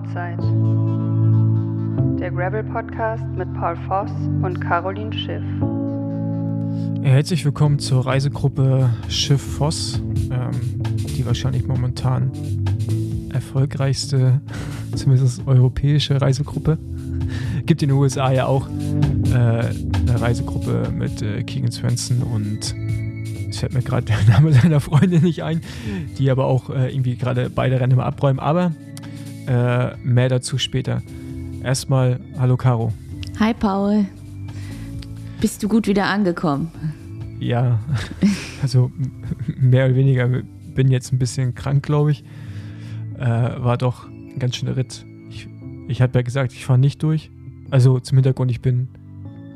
Outside. Der Gravel Podcast mit Paul Voss und Caroline Schiff. Herzlich willkommen zur Reisegruppe Schiff Voss, ähm, die wahrscheinlich momentan erfolgreichste, zumindest europäische Reisegruppe. Gibt in den USA ja auch äh, eine Reisegruppe mit äh, Keegan Swenson und es fällt mir gerade der Name seiner Freundin nicht ein, die aber auch äh, irgendwie gerade beide Rennen immer abräumen. Aber äh, mehr dazu später. Erstmal, hallo Caro. Hi Paul. Bist du gut wieder angekommen? Ja, also mehr oder weniger bin jetzt ein bisschen krank, glaube ich. Äh, war doch ein ganz schöner Ritt. Ich, ich hatte ja gesagt, ich fahre nicht durch. Also zum Hintergrund, ich bin,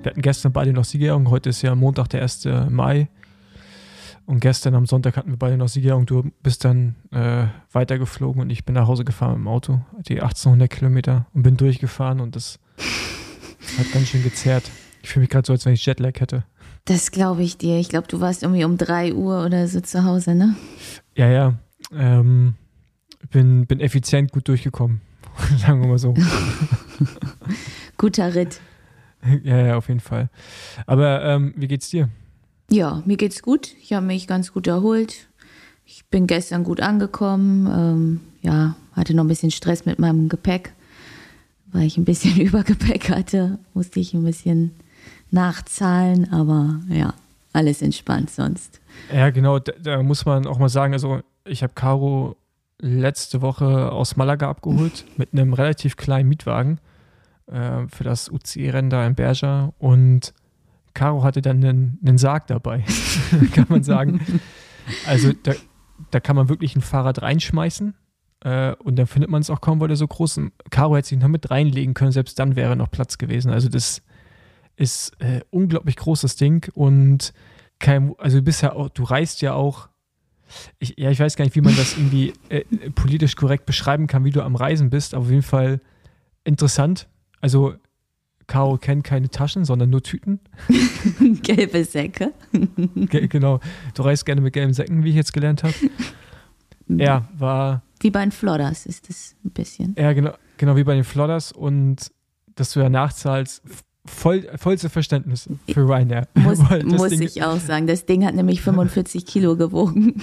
wir hatten gestern beide noch Siegerehrung, heute ist ja Montag, der 1. Mai. Und gestern am Sonntag hatten wir beide noch Siegerehrung. Du bist dann äh, weitergeflogen und ich bin nach Hause gefahren im Auto, die 1800 Kilometer und bin durchgefahren und das hat ganz schön gezerrt. Ich fühle mich gerade so, als wenn ich Jetlag hätte. Das glaube ich dir. Ich glaube, du warst irgendwie um 3 Uhr oder so zu Hause, ne? Ja, ja. Ähm, bin, bin effizient gut durchgekommen. Sagen wir mal so. Guter Ritt. Ja, ja, auf jeden Fall. Aber ähm, wie geht's dir? Ja, mir geht's gut. Ich habe mich ganz gut erholt. Ich bin gestern gut angekommen. Ähm, ja, hatte noch ein bisschen Stress mit meinem Gepäck, weil ich ein bisschen Übergepäck hatte. Musste ich ein bisschen nachzahlen, aber ja, alles entspannt sonst. Ja, genau. Da, da muss man auch mal sagen, also ich habe Caro letzte Woche aus Malaga abgeholt mit einem relativ kleinen Mietwagen äh, für das UCI-Rennen da in Berger und Caro hatte dann einen, einen Sarg dabei, kann man sagen. Also da, da kann man wirklich ein Fahrrad reinschmeißen äh, und dann findet man es auch kaum, weil er so groß ist. Caro hätte sich noch mit reinlegen können, selbst dann wäre noch Platz gewesen. Also das ist äh, unglaublich großes Ding und kein, also du bist ja auch, du reist ja auch ich, ja, ich weiß gar nicht, wie man das irgendwie äh, politisch korrekt beschreiben kann, wie du am Reisen bist, aber auf jeden Fall interessant. Also Caro kennt keine Taschen, sondern nur Tüten. Gelbe Säcke. Ge genau. Du reist gerne mit gelben Säcken, wie ich jetzt gelernt habe. Ja, war. Wie bei den Flodders ist das ein bisschen. Ja, genau, genau wie bei den Flodders und dass du ja nachzahlst, voll, vollste Verständnis für Ryanair. Muss, muss Ding, ich auch sagen. Das Ding hat nämlich 45 Kilo gewogen.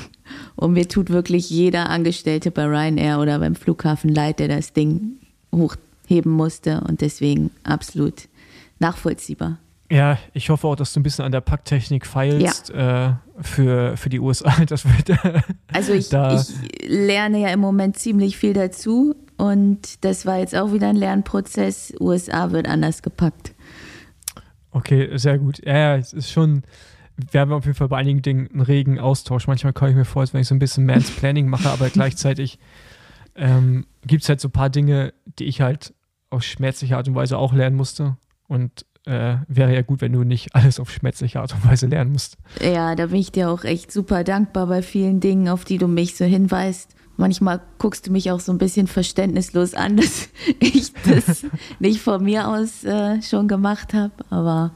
Und mir tut wirklich jeder Angestellte bei Ryanair oder beim Flughafen leid, der das Ding hochheben musste. Und deswegen absolut nachvollziehbar. Ja, ich hoffe auch, dass du ein bisschen an der Packtechnik feilst ja. äh, für, für die USA. Das wird, also ich, ich lerne ja im Moment ziemlich viel dazu und das war jetzt auch wieder ein Lernprozess. USA wird anders gepackt. Okay, sehr gut. Ja, ja, es ist schon, wir haben auf jeden Fall bei einigen Dingen einen regen Austausch. Manchmal komme ich mir vor, als wenn ich so ein bisschen Mansplaining mache, aber gleichzeitig ähm, gibt es halt so ein paar Dinge, die ich halt auf schmerzliche Art und Weise auch lernen musste. Und äh, wäre ja gut, wenn du nicht alles auf schmerzliche Art und Weise lernen musst. Ja, da bin ich dir auch echt super dankbar bei vielen Dingen, auf die du mich so hinweist. Manchmal guckst du mich auch so ein bisschen verständnislos an, dass ich das nicht von mir aus äh, schon gemacht habe. Aber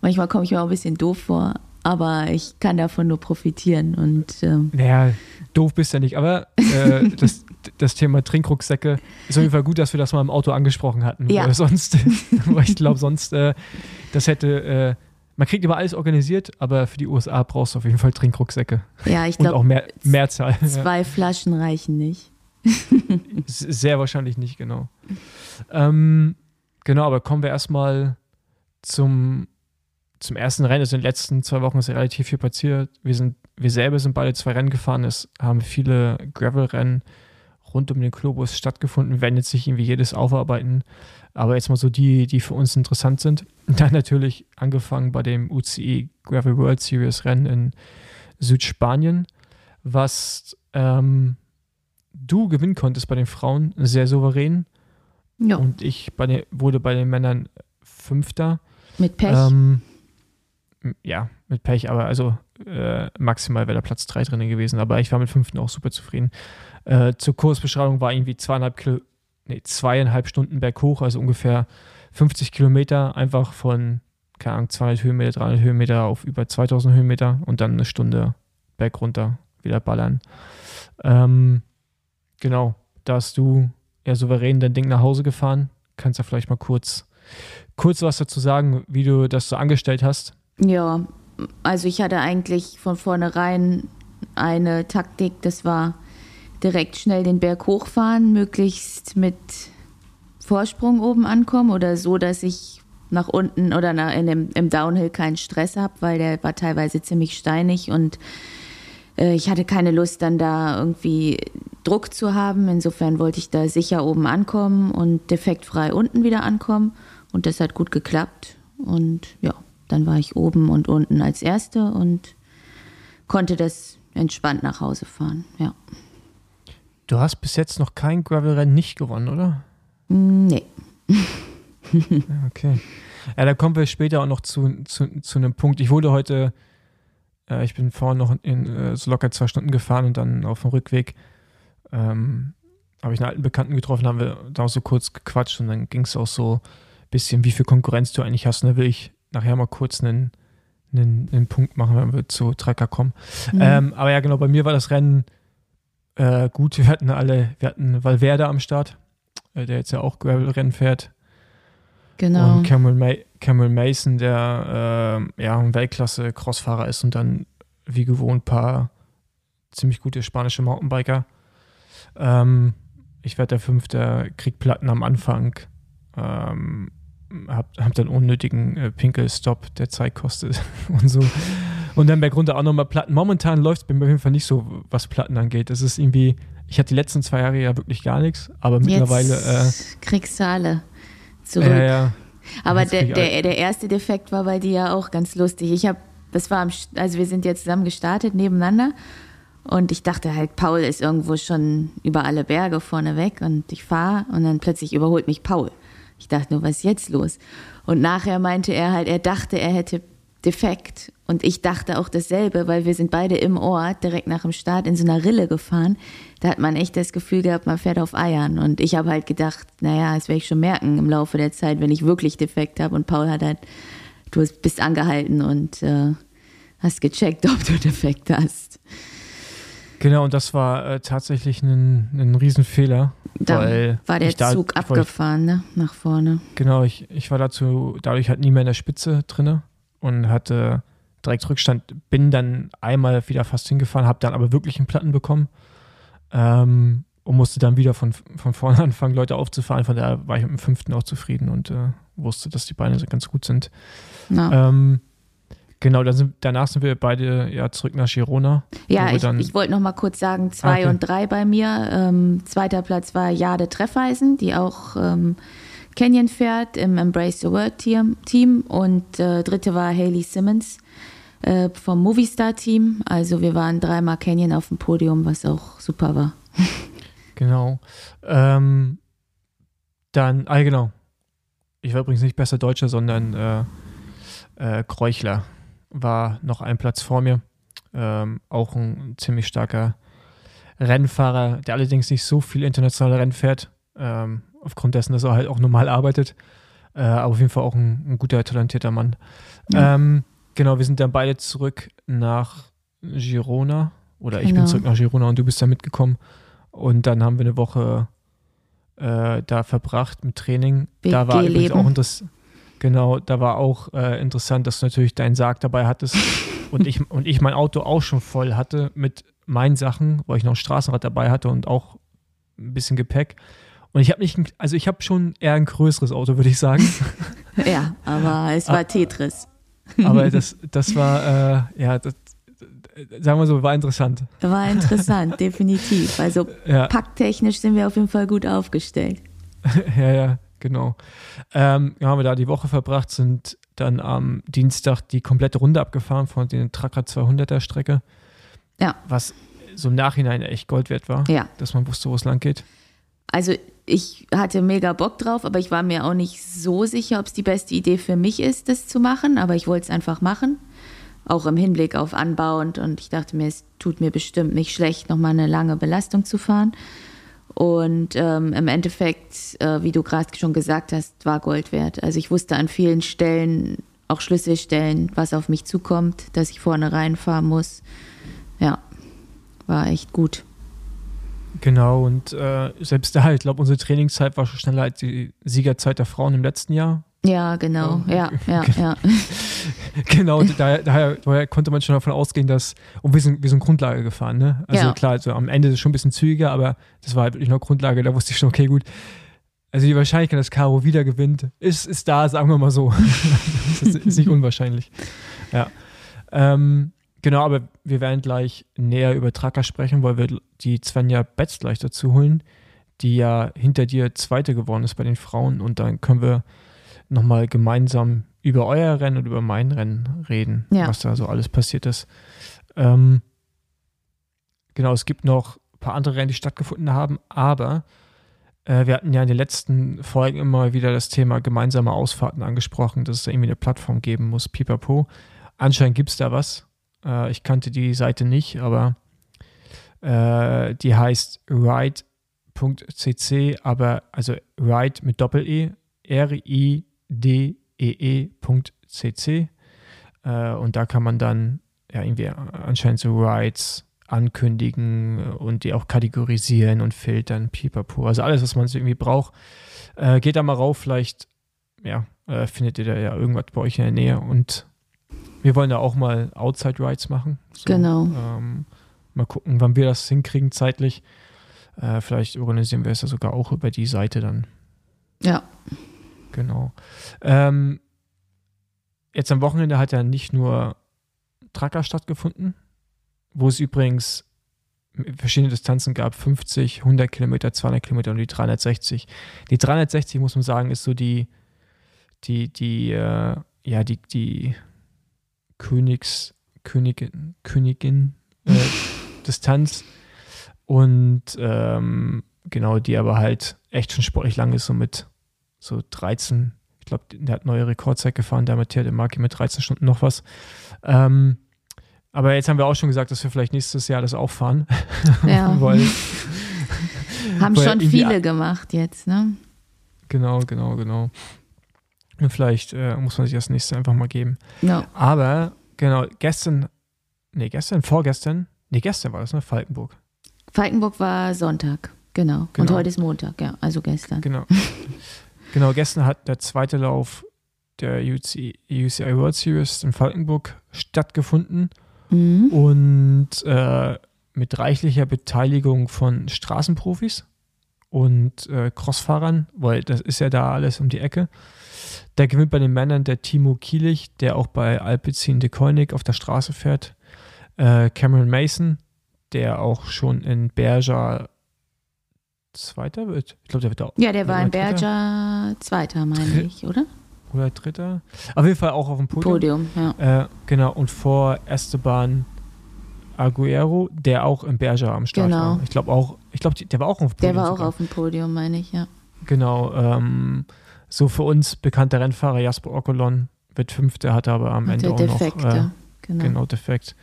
manchmal komme ich mir auch ein bisschen doof vor. Aber ich kann davon nur profitieren. Und, ähm naja, doof bist du ja nicht. Aber äh, das, das Thema Trinkrucksäcke ist auf jeden Fall gut, dass wir das mal im Auto angesprochen hatten. Ja. Weil sonst, weil ich glaube, sonst, äh, das hätte, äh, man kriegt immer alles organisiert, aber für die USA brauchst du auf jeden Fall Trinkrucksäcke. Ja, ich glaube. Auch mehr, Mehrzahl. Zwei ja. Flaschen reichen nicht. Sehr wahrscheinlich nicht, genau. Ähm, genau, aber kommen wir erstmal zum, zum ersten Rennen. Also in den letzten zwei Wochen ist ja relativ viel passiert. Wir, sind, wir selber sind beide zwei Rennen gefahren. Es haben viele Gravel-Rennen rund um den Globus stattgefunden. Werden jetzt nicht irgendwie jedes aufarbeiten, aber jetzt mal so die, die für uns interessant sind. Dann natürlich angefangen bei dem UCI Gravel World Series Rennen in Südspanien, was ähm, du gewinnen konntest bei den Frauen sehr souverän. Ja. Und ich bei den, wurde bei den Männern Fünfter. Mit Pech. Ähm, ja, mit Pech, aber also äh, maximal wäre der Platz 3 drin gewesen. Aber ich war mit fünften auch super zufrieden. Äh, zur Kursbeschreibung war irgendwie zweieinhalb, Kilo, nee, zweieinhalb Stunden berghoch, also ungefähr 50 Kilometer, einfach von, keine Ahnung, 200 Höhenmeter, 300 Höhenmeter auf über 2000 Höhenmeter und dann eine Stunde berg runter wieder ballern. Ähm, genau, da hast du ja souverän dein Ding nach Hause gefahren. Kannst du vielleicht mal kurz, kurz was dazu sagen, wie du das so angestellt hast? Ja, also ich hatte eigentlich von vornherein eine Taktik, das war direkt schnell den Berg hochfahren, möglichst mit Vorsprung oben ankommen oder so, dass ich nach unten oder nach, in dem, im Downhill keinen Stress habe, weil der war teilweise ziemlich steinig und äh, ich hatte keine Lust, dann da irgendwie Druck zu haben. Insofern wollte ich da sicher oben ankommen und defektfrei unten wieder ankommen. Und das hat gut geklappt. Und ja, dann war ich oben und unten als Erste und konnte das entspannt nach Hause fahren. Ja. Du hast bis jetzt noch kein Gravel-Rennen nicht gewonnen, oder? Nee. okay. Ja, da kommen wir später auch noch zu, zu, zu einem Punkt. Ich wurde heute, äh, ich bin vorhin noch in äh, so locker zwei Stunden gefahren und dann auf dem Rückweg ähm, habe ich einen alten Bekannten getroffen, haben wir da auch so kurz gequatscht und dann ging es auch so ein bisschen, wie viel Konkurrenz du eigentlich hast. Und da will ich nachher mal kurz einen, einen, einen Punkt machen, wenn wir zu Trecker kommen. Mhm. Ähm, aber ja, genau, bei mir war das Rennen äh, gut. Wir hatten alle, wir hatten Valverde am Start, äh, der jetzt ja auch Gravel-Rennen fährt. Genau. Und Cameron, Ma Cameron Mason, der äh, ja ein Weltklasse-Crossfahrer ist und dann wie gewohnt ein paar ziemlich gute spanische Mountainbiker. Ähm, ich werde der Fünfte, krieg Platten am Anfang. Ähm, hab, hab dann unnötigen äh, Pinkelstopp, der Zeit kostet und so. Und dann bergunter auch nochmal Platten. Momentan läuft es bei mir auf jeden Fall nicht so, was Platten angeht. Das ist irgendwie, ich hatte die letzten zwei Jahre ja wirklich gar nichts, aber mittlerweile. Jetzt äh, kriegst du alle zurück. Ja, ja. Aber der, der, der erste Defekt war bei dir ja auch ganz lustig. Ich habe, das war, am, also wir sind jetzt zusammen gestartet nebeneinander und ich dachte halt, Paul ist irgendwo schon über alle Berge vorne weg und ich fahre und dann plötzlich überholt mich Paul. Ich dachte nur, was ist jetzt los? Und nachher meinte er halt, er dachte, er hätte defekt. Und ich dachte auch dasselbe, weil wir sind beide im Ort direkt nach dem Start in so einer Rille gefahren. Da hat man echt das Gefühl gehabt, man fährt auf Eiern. Und ich habe halt gedacht, naja, das werde ich schon merken im Laufe der Zeit, wenn ich wirklich defekt habe. Und Paul hat halt, du bist angehalten und äh, hast gecheckt, ob du defekt hast. Genau, und das war äh, tatsächlich ein, ein Riesenfehler. Da weil war der da, Zug abgefahren, ne? Nach vorne. Genau, ich, ich war dazu dadurch halt nie mehr in der Spitze drinne und hatte direkt Rückstand. Bin dann einmal wieder fast hingefahren, habe dann aber wirklich einen Platten bekommen ähm, und musste dann wieder von, von vorne anfangen, Leute aufzufahren. Von daher war ich mit dem fünften auch zufrieden und äh, wusste, dass die Beine so ganz gut sind. Ja. Ähm, Genau, dann sind, danach sind wir beide ja zurück nach Girona. Ja, ich, ich wollte noch mal kurz sagen, zwei okay. und drei bei mir. Ähm, zweiter Platz war Jade Treffeisen, die auch ähm, Canyon fährt im Embrace the World Team. Team. Und äh, dritte war Haley Simmons äh, vom Movistar Team. Also wir waren dreimal Canyon auf dem Podium, was auch super war. genau. Ähm, dann, ah genau. Ich war übrigens nicht besser Deutscher, sondern äh, äh, Kreuchler war noch ein Platz vor mir. Ähm, auch ein ziemlich starker Rennfahrer, der allerdings nicht so viel internationale Rennen fährt, ähm, aufgrund dessen, dass er halt auch normal arbeitet. Äh, aber auf jeden Fall auch ein, ein guter, talentierter Mann. Ja. Ähm, genau, wir sind dann beide zurück nach Girona. Oder ich bin genau. zurück nach Girona und du bist da mitgekommen. Und dann haben wir eine Woche äh, da verbracht mit Training. Da war übrigens auch interessant. Genau, da war auch äh, interessant, dass du natürlich deinen Sarg dabei hattest und ich, und ich mein Auto auch schon voll hatte mit meinen Sachen, weil ich noch ein Straßenrad dabei hatte und auch ein bisschen Gepäck. Und ich habe nicht, also ich habe schon eher ein größeres Auto, würde ich sagen. ja, aber es war Tetris. aber das, das war, äh, ja, das, sagen wir so, war interessant. War interessant, definitiv. Also ja. packtechnisch sind wir auf jeden Fall gut aufgestellt. ja, ja. Genau. Ähm, haben wir da die Woche verbracht, sind dann am Dienstag die komplette Runde abgefahren von den Tracker 200er Strecke. Ja. Was so im Nachhinein echt Gold wert war. Ja. Dass man wusste, wo es lang geht. Also ich hatte mega Bock drauf, aber ich war mir auch nicht so sicher, ob es die beste Idee für mich ist, das zu machen. Aber ich wollte es einfach machen. Auch im Hinblick auf anbauend. Und ich dachte mir, es tut mir bestimmt nicht schlecht, nochmal eine lange Belastung zu fahren. Und ähm, im Endeffekt, äh, wie du gerade schon gesagt hast, war Gold wert. Also ich wusste an vielen Stellen, auch Schlüsselstellen, was auf mich zukommt, dass ich vorne reinfahren muss. Ja, war echt gut. Genau, und äh, selbst da, ich glaube, unsere Trainingszeit war schon schneller als die Siegerzeit der Frauen im letzten Jahr. Ja, genau, ja, ja, ja. genau, daher, daher, daher, konnte man schon davon ausgehen, dass, und wir sind, wir sind Grundlage gefahren, ne? Also ja. klar, also am Ende ist es schon ein bisschen zügiger, aber das war halt wirklich noch Grundlage, da wusste ich schon, okay, gut. Also die Wahrscheinlichkeit, dass Caro wieder gewinnt, ist, ist da, sagen wir mal so. das ist, ist nicht unwahrscheinlich. Ja. Ähm, genau, aber wir werden gleich näher über Tracker sprechen, weil wir die Svenja Betz gleich dazu holen, die ja hinter dir Zweite geworden ist bei den Frauen und dann können wir nochmal gemeinsam über euer Rennen und über mein Rennen reden, ja. was da so alles passiert ist. Ähm, genau, es gibt noch ein paar andere Rennen, die stattgefunden haben, aber äh, wir hatten ja in den letzten Folgen immer wieder das Thema gemeinsame Ausfahrten angesprochen, dass es da irgendwie eine Plattform geben muss, pipapo. Anscheinend gibt es da was. Äh, ich kannte die Seite nicht, aber äh, die heißt ride.cc, aber also ride mit Doppel-E, R-I dee.cc äh, und da kann man dann ja irgendwie anscheinend so Rides ankündigen und die auch kategorisieren und filtern, pipapo. Also alles, was man so irgendwie braucht. Äh, geht da mal rauf, vielleicht ja, äh, findet ihr da ja irgendwas bei euch in der Nähe und wir wollen da auch mal Outside Rides machen. So, genau. Ähm, mal gucken, wann wir das hinkriegen zeitlich. Äh, vielleicht organisieren wir es ja sogar auch über die Seite dann. Ja. Genau. Ähm, jetzt am Wochenende hat ja nicht nur Tracker stattgefunden, wo es übrigens verschiedene Distanzen gab, 50, 100 Kilometer, 200 Kilometer und die 360. Die 360, muss man sagen, ist so die, die, die, äh, ja, die, die Königs, Königin, Königin äh, Distanz und ähm, genau, die aber halt echt schon sportlich lang ist, so mit so 13, ich glaube, der hat neue Rekordzeit gefahren, der Matthias Marki mit 13 Stunden noch was. Ähm, aber jetzt haben wir auch schon gesagt, dass wir vielleicht nächstes Jahr das auch fahren. Ja. weil, haben weil schon viele gemacht jetzt, ne? Genau, genau, genau. Und vielleicht äh, muss man sich das nächste einfach mal geben. No. Aber, genau, gestern, nee, gestern, vorgestern, nee, gestern war das, ne? Falkenburg. Falkenburg war Sonntag, genau. genau. Und heute ist Montag, ja, also gestern. Genau. Genau, gestern hat der zweite Lauf der UCI, UCI World Series in Falkenburg stattgefunden mhm. und äh, mit reichlicher Beteiligung von Straßenprofis und äh, Crossfahrern, weil das ist ja da alles um die Ecke. Da gewinnt bei den Männern der Timo Kielich, der auch bei Alpecin de Koenig auf der Straße fährt. Äh, Cameron Mason, der auch schon in Berger Zweiter wird. Ich glaube, der wird auch. Ja, der war in Berger Zweiter, meine ich, oder? Oder Dritter. Auf jeden Fall auch auf dem Podium. Podium, ja. Äh, genau, und vor Esteban Aguero, der auch in Berger am Start genau. war. Ich glaube auch, ich glaube, der war auch auf dem Podium. Der war auch sogar. auf dem Podium, meine ich, ja. Genau, ähm, so für uns bekannter Rennfahrer Jasper Okolon wird Fünfter, hat aber am Ende auch Defekte. noch. Äh, genau. genau, defekt.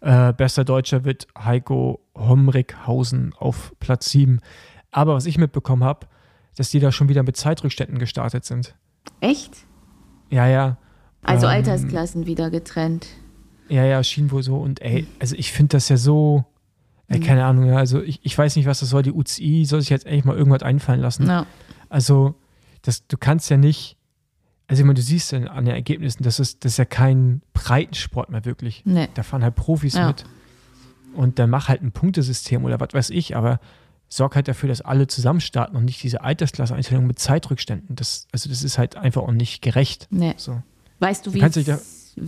Äh, bester Deutscher wird Heiko Homrichhausen auf Platz 7. Aber was ich mitbekommen habe, dass die da schon wieder mit Zeitrückständen gestartet sind. Echt? Ja, ja. Also ähm, Altersklassen wieder getrennt. Ja, ja, schien wohl so. Und ey, also ich finde das ja so, ey, mhm. keine Ahnung, ja, also ich, ich weiß nicht, was das soll. Die UCI soll sich jetzt eigentlich mal irgendwas einfallen lassen. No. Also, das, du kannst ja nicht, also ich meine, du siehst an den Ergebnissen, das ist, das ist ja kein Breitensport mehr wirklich. Nee. Da fahren halt Profis ja. mit. Und dann mach halt ein Punktesystem oder was weiß ich, aber sorg halt dafür, dass alle zusammen starten und nicht diese Altersklasse-Einstellung mit Zeitrückständen. Das, also das ist halt einfach auch nicht gerecht. Nee. So. Weißt du, wie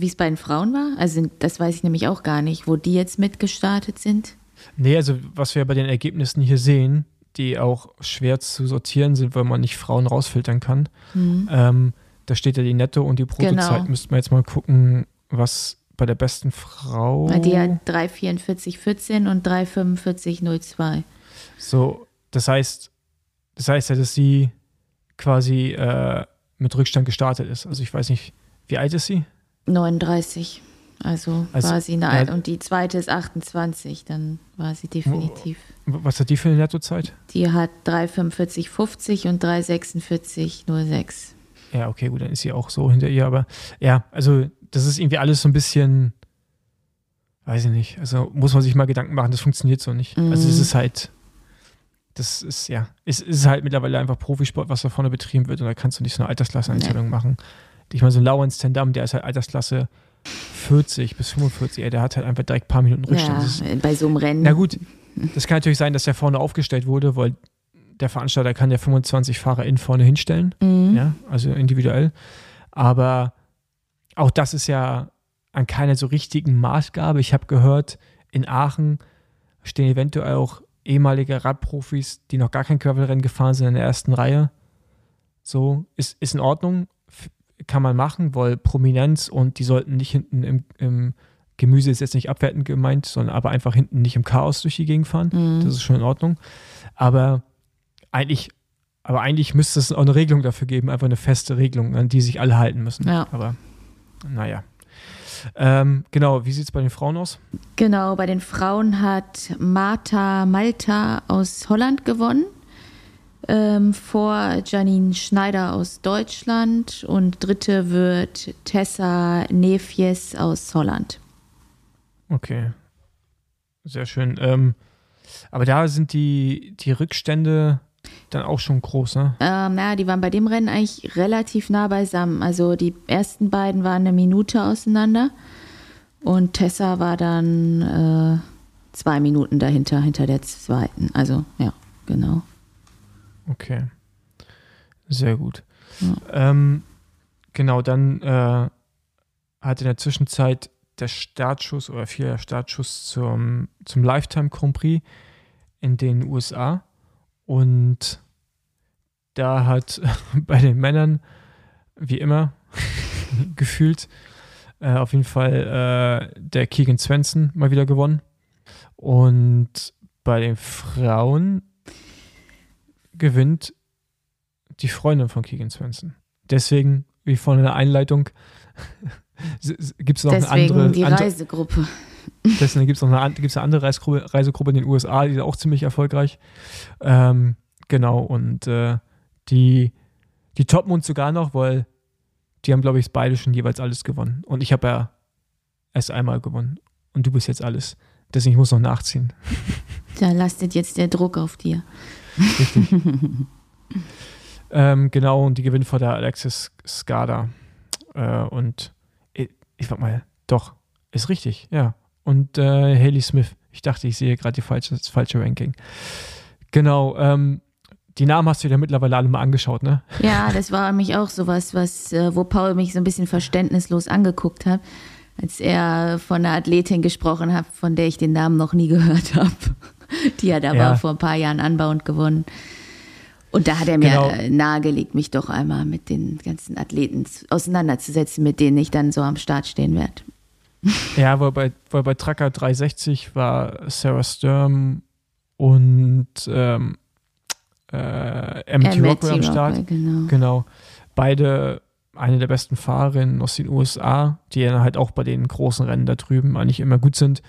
es bei den Frauen war? Also das weiß ich nämlich auch gar nicht, wo die jetzt mitgestartet sind. Nee, also was wir bei den Ergebnissen hier sehen, die auch schwer zu sortieren sind, weil man nicht Frauen rausfiltern kann. Mhm. Ähm, da steht ja die Netto- und die Bruttozeit. Genau. Müssten wir jetzt mal gucken, was bei der besten Frau. Die hat 3,44,14 und 3,45,02. So, das heißt, das heißt ja, dass sie quasi äh, mit Rückstand gestartet ist. Also ich weiß nicht, wie alt ist sie? 39. Also, also war sie eine ja, und die zweite ist 28, dann war sie definitiv. Was hat die für eine Nettozeit? Die hat 3,45,50 und 3,46,06. Ja, okay, gut, dann ist sie auch so hinter ihr, aber ja, also das ist irgendwie alles so ein bisschen, weiß ich nicht, also muss man sich mal Gedanken machen, das funktioniert so nicht. Mhm. Also es ist halt, das ist ja, es ist halt mittlerweile einfach Profisport, was da vorne betrieben wird und da kannst du nicht so eine Altersklasse-Einstellung nee. machen. Ich meine, so ein Lawrence Tendam, der ist halt Altersklasse 40 bis 45, ey, der hat halt einfach direkt ein paar Minuten Rückstand. Ja, ist, bei so einem Rennen. Na gut, das kann natürlich sein, dass der vorne aufgestellt wurde, weil der Veranstalter kann ja 25 Fahrer in vorne hinstellen, mhm. ja, also individuell. Aber auch das ist ja an keiner so richtigen Maßgabe. Ich habe gehört, in Aachen stehen eventuell auch ehemalige Radprofis, die noch gar kein Gravelrennen gefahren sind, in der ersten Reihe. So, ist, ist in Ordnung, kann man machen, weil Prominenz und die sollten nicht hinten im, im Gemüse ist jetzt nicht abwertend gemeint, sondern aber einfach hinten nicht im Chaos durch die Gegend fahren. Mhm. Das ist schon in Ordnung. Aber eigentlich, aber eigentlich müsste es auch eine Regelung dafür geben, einfach eine feste Regelung, an die sich alle halten müssen. Ja. Aber naja. Ähm, genau, wie sieht es bei den Frauen aus? Genau, bei den Frauen hat Marta Malta aus Holland gewonnen. Ähm, vor Janine Schneider aus Deutschland und dritte wird Tessa Nefies aus Holland. Okay, sehr schön. Ähm, aber da sind die, die Rückstände dann auch schon groß, ne? Ähm, ja, die waren bei dem Rennen eigentlich relativ nah beisammen. Also die ersten beiden waren eine Minute auseinander und Tessa war dann äh, zwei Minuten dahinter, hinter der zweiten. Also ja, genau. Okay. Sehr gut. Ja. Ähm, genau, dann äh, hat in der Zwischenzeit der Startschuss oder vier Startschuss zum, zum Lifetime Grand Prix in den USA. Und da hat bei den Männern, wie immer, gefühlt, äh, auf jeden Fall äh, der Keegan Svensson mal wieder gewonnen. Und bei den Frauen gewinnt die Freundin von Keegan Svensson. Deswegen, wie vorhin in der Einleitung, gibt es noch Deswegen eine andere. die Reisegruppe. Deswegen gibt es noch eine, gibt's eine andere Reisegruppe, Reisegruppe in den USA, die ist auch ziemlich erfolgreich. Ähm, genau, und äh, die, die toppen uns sogar noch, weil die haben, glaube ich, beide schon jeweils alles gewonnen. Und ich habe ja erst einmal gewonnen. Und du bist jetzt alles. Deswegen ich muss noch nachziehen. Da lastet jetzt der Druck auf dir. Richtig. ähm, genau, und die gewinnt vor der Alexis Skada. Äh, und ich, ich sag mal, doch, ist richtig, ja und äh, Haley Smith. Ich dachte, ich sehe gerade das falsche Ranking. Genau, ähm, die Namen hast du dir mittlerweile alle mal angeschaut, ne? Ja, das war mich auch sowas, was, äh, wo Paul mich so ein bisschen verständnislos angeguckt hat, als er von einer Athletin gesprochen hat, von der ich den Namen noch nie gehört habe. Die hat aber ja. vor ein paar Jahren anbauend gewonnen. Und da hat er mir genau. Äh, nahegelegt, mich doch einmal mit den ganzen Athleten auseinanderzusetzen, mit denen ich dann so am Start stehen werde. Ja, weil bei, weil bei Tracker 360 war Sarah Sturm und ähm, äh, MT Rockwell am Start. Genau. genau. Beide eine der besten Fahrerinnen aus den USA, die ja halt auch bei den großen Rennen da drüben eigentlich immer gut sind.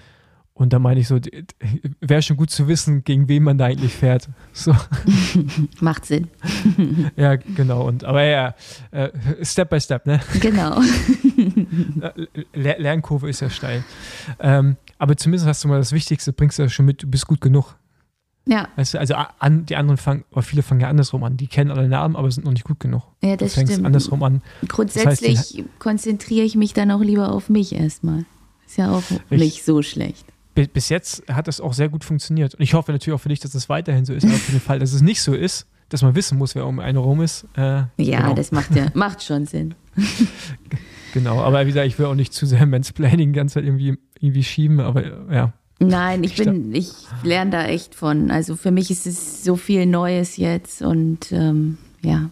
Und da meine ich so, wäre schon gut zu wissen, gegen wen man da eigentlich fährt. So. Macht Sinn. ja, genau. Und aber ja, äh, Step by Step, ne? Genau. Lernkurve ist ja steil. Ähm, aber zumindest hast du mal das Wichtigste, bringst du ja schon mit, du bist gut genug. Ja. Weißt du, also an, die anderen fangen, oder viele fangen ja andersrum an. Die kennen alle Namen, aber sind noch nicht gut genug. Ja, das du fängst stimmt. andersrum an. Grundsätzlich das heißt, konzentriere ich mich dann auch lieber auf mich erstmal. Ist ja auch Richtig. nicht so schlecht bis jetzt hat das auch sehr gut funktioniert. Und ich hoffe natürlich auch für dich, dass das weiterhin so ist. Aber für den Fall, dass es nicht so ist, dass man wissen muss, wer um einen rum ist. Äh, ja, genau. das macht, ja, macht schon Sinn. genau, aber wie gesagt, ich will auch nicht zu sehr Mansplaining die ganze Zeit irgendwie, irgendwie schieben, aber ja. Nein, ich bin, ich lerne da echt von. Also für mich ist es so viel Neues jetzt und ähm, ja,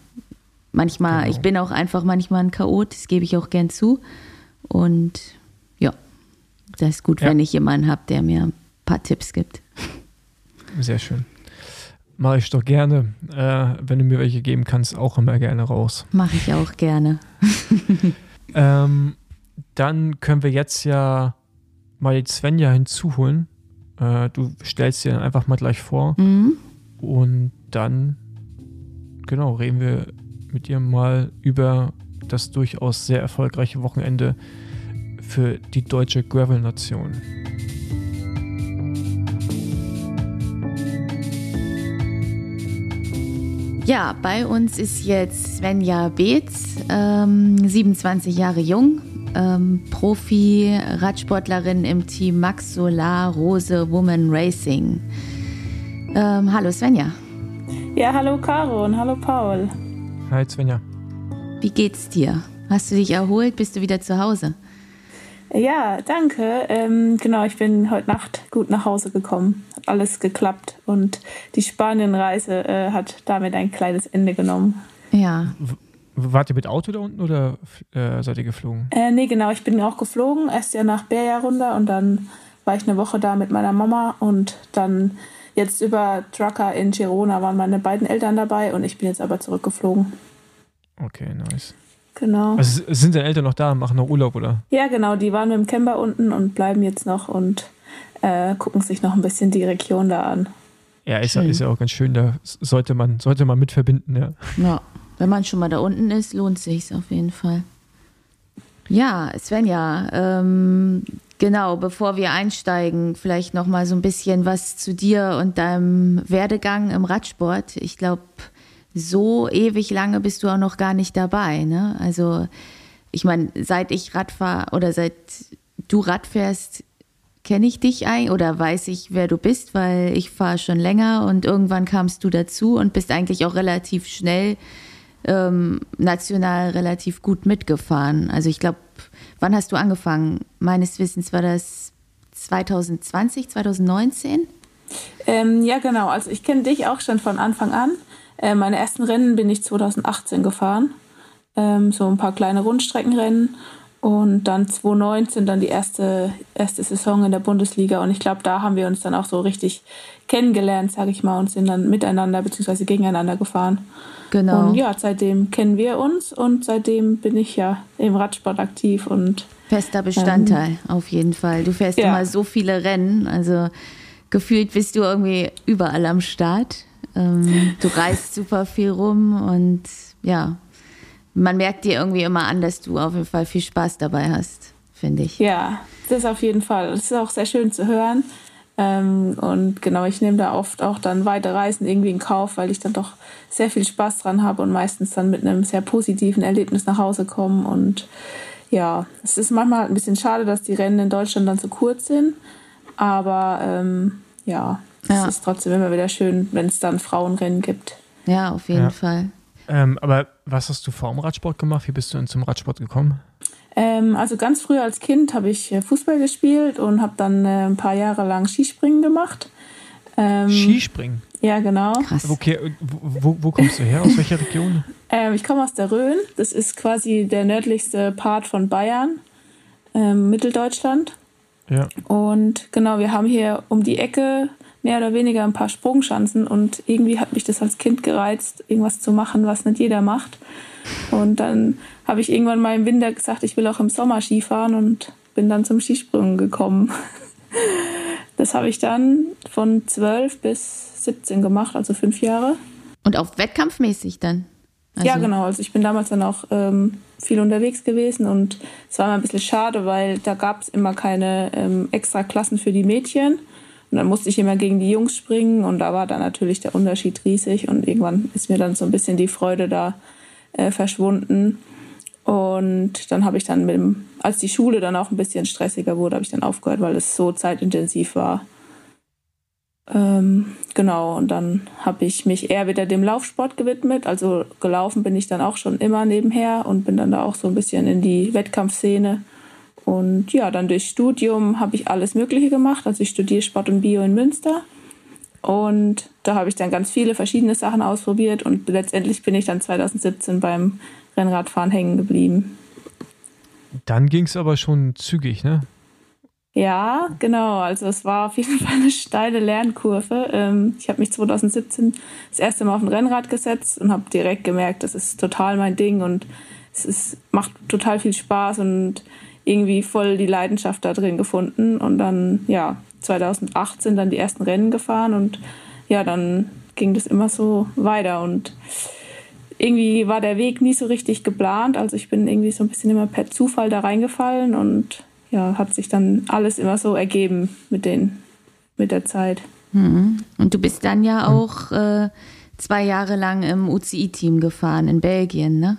manchmal, genau. ich bin auch einfach manchmal ein Chaot, das gebe ich auch gern zu. Und das ist gut, ja. wenn ich jemanden habe, der mir ein paar Tipps gibt. Sehr schön. Mache ich doch gerne. Äh, wenn du mir welche geben kannst, auch immer gerne raus. Mache ich auch gerne. ähm, dann können wir jetzt ja mal die Svenja hinzuholen. Äh, du stellst dir dann einfach mal gleich vor. Mhm. Und dann, genau, reden wir mit ihr mal über das durchaus sehr erfolgreiche Wochenende für die deutsche Gravel-Nation. Ja, bei uns ist jetzt Svenja Beetz, ähm, 27 Jahre jung, ähm, Profi-Radsportlerin im Team Max Solar Rose Woman Racing. Ähm, hallo Svenja. Ja, hallo Caro und hallo Paul. Hi Svenja. Wie geht's dir? Hast du dich erholt? Bist du wieder zu Hause? Ja, danke. Ähm, genau, ich bin heute Nacht gut nach Hause gekommen. Hat alles geklappt und die Spanienreise äh, hat damit ein kleines Ende genommen. Ja. W wart ihr mit Auto da unten oder äh, seid ihr geflogen? Äh, nee, genau, ich bin auch geflogen. Erst ja nach Berja runter und dann war ich eine Woche da mit meiner Mama und dann jetzt über Trucker in Girona waren meine beiden Eltern dabei und ich bin jetzt aber zurückgeflogen. Okay, nice. Genau. Also sind deine Eltern noch da machen noch Urlaub, oder? Ja, genau. Die waren mit dem Camper unten und bleiben jetzt noch und äh, gucken sich noch ein bisschen die Region da an. Ja, ist, ja, ist ja auch ganz schön. Da sollte man, sollte man mit verbinden, ja. Ja, wenn man schon mal da unten ist, lohnt sich auf jeden Fall. Ja, Svenja, ähm, genau, bevor wir einsteigen, vielleicht noch mal so ein bisschen was zu dir und deinem Werdegang im Radsport. Ich glaube, so ewig lange bist du auch noch gar nicht dabei. Ne? Also ich meine, seit ich Rad fahre oder seit du Rad fährst, kenne ich dich ein oder weiß ich, wer du bist, weil ich fahre schon länger und irgendwann kamst du dazu und bist eigentlich auch relativ schnell ähm, national relativ gut mitgefahren. Also ich glaube, wann hast du angefangen? Meines Wissens war das 2020, 2019? Ähm, ja, genau. Also ich kenne dich auch schon von Anfang an. Äh, meine ersten Rennen bin ich 2018 gefahren. Ähm, so ein paar kleine Rundstreckenrennen. Und dann 2019 dann die erste, erste Saison in der Bundesliga. Und ich glaube, da haben wir uns dann auch so richtig kennengelernt, sage ich mal, und sind dann miteinander bzw. gegeneinander gefahren. Genau. Und ja, seitdem kennen wir uns und seitdem bin ich ja im Radsport aktiv und fester Bestandteil ähm, auf jeden Fall. Du fährst ja. immer so viele Rennen, also gefühlt bist du irgendwie überall am Start. Ähm, du reist super viel rum und ja, man merkt dir irgendwie immer an, dass du auf jeden Fall viel Spaß dabei hast, finde ich. Ja, das auf jeden Fall. Das ist auch sehr schön zu hören. Ähm, und genau, ich nehme da oft auch dann weite Reisen irgendwie in Kauf, weil ich dann doch sehr viel Spaß dran habe und meistens dann mit einem sehr positiven Erlebnis nach Hause komme. Und ja, es ist manchmal halt ein bisschen schade, dass die Rennen in Deutschland dann so kurz sind. Aber ähm, ja, ja. Es ist trotzdem immer wieder schön, wenn es dann Frauenrennen gibt. Ja, auf jeden ja. Fall. Ähm, aber was hast du vor dem Radsport gemacht? Wie bist du denn zum Radsport gekommen? Ähm, also ganz früh als Kind habe ich äh, Fußball gespielt und habe dann äh, ein paar Jahre lang Skispringen gemacht. Ähm, Skispringen? Ja, genau. Krass. Okay, äh, wo, wo kommst du her? Aus welcher Region? Ähm, ich komme aus der Rhön. Das ist quasi der nördlichste Part von Bayern, ähm, Mitteldeutschland. Ja. Und genau, wir haben hier um die Ecke mehr oder weniger ein paar Sprungschanzen und irgendwie hat mich das als Kind gereizt, irgendwas zu machen, was nicht jeder macht. Und dann habe ich irgendwann mal im Winter gesagt, ich will auch im Sommer Skifahren und bin dann zum Skisprung gekommen. Das habe ich dann von 12 bis 17 gemacht, also fünf Jahre. Und auch wettkampfmäßig dann? Also ja, genau. Also ich bin damals dann auch ähm, viel unterwegs gewesen und es war immer ein bisschen schade, weil da gab es immer keine ähm, extra Klassen für die Mädchen. Und dann musste ich immer gegen die Jungs springen und da war dann natürlich der Unterschied riesig und irgendwann ist mir dann so ein bisschen die Freude da äh, verschwunden. Und dann habe ich dann mit dem, als die Schule dann auch ein bisschen stressiger wurde, habe ich dann aufgehört, weil es so zeitintensiv war. Ähm, genau, und dann habe ich mich eher wieder dem Laufsport gewidmet. Also gelaufen bin ich dann auch schon immer nebenher und bin dann da auch so ein bisschen in die Wettkampfszene und ja, dann durch Studium habe ich alles Mögliche gemacht. Also ich studiere Sport und Bio in Münster. Und da habe ich dann ganz viele verschiedene Sachen ausprobiert und letztendlich bin ich dann 2017 beim Rennradfahren hängen geblieben. Dann ging es aber schon zügig, ne? Ja, genau. Also es war auf jeden Fall eine steile Lernkurve. Ähm, ich habe mich 2017 das erste Mal auf ein Rennrad gesetzt und habe direkt gemerkt, das ist total mein Ding und es ist, macht total viel Spaß und irgendwie voll die Leidenschaft da drin gefunden und dann, ja, 2018 dann die ersten Rennen gefahren und ja, dann ging das immer so weiter und irgendwie war der Weg nie so richtig geplant. Also ich bin irgendwie so ein bisschen immer per Zufall da reingefallen und ja, hat sich dann alles immer so ergeben mit den, mit der Zeit. Mhm. Und du bist dann ja auch äh, zwei Jahre lang im UCI-Team gefahren in Belgien, ne?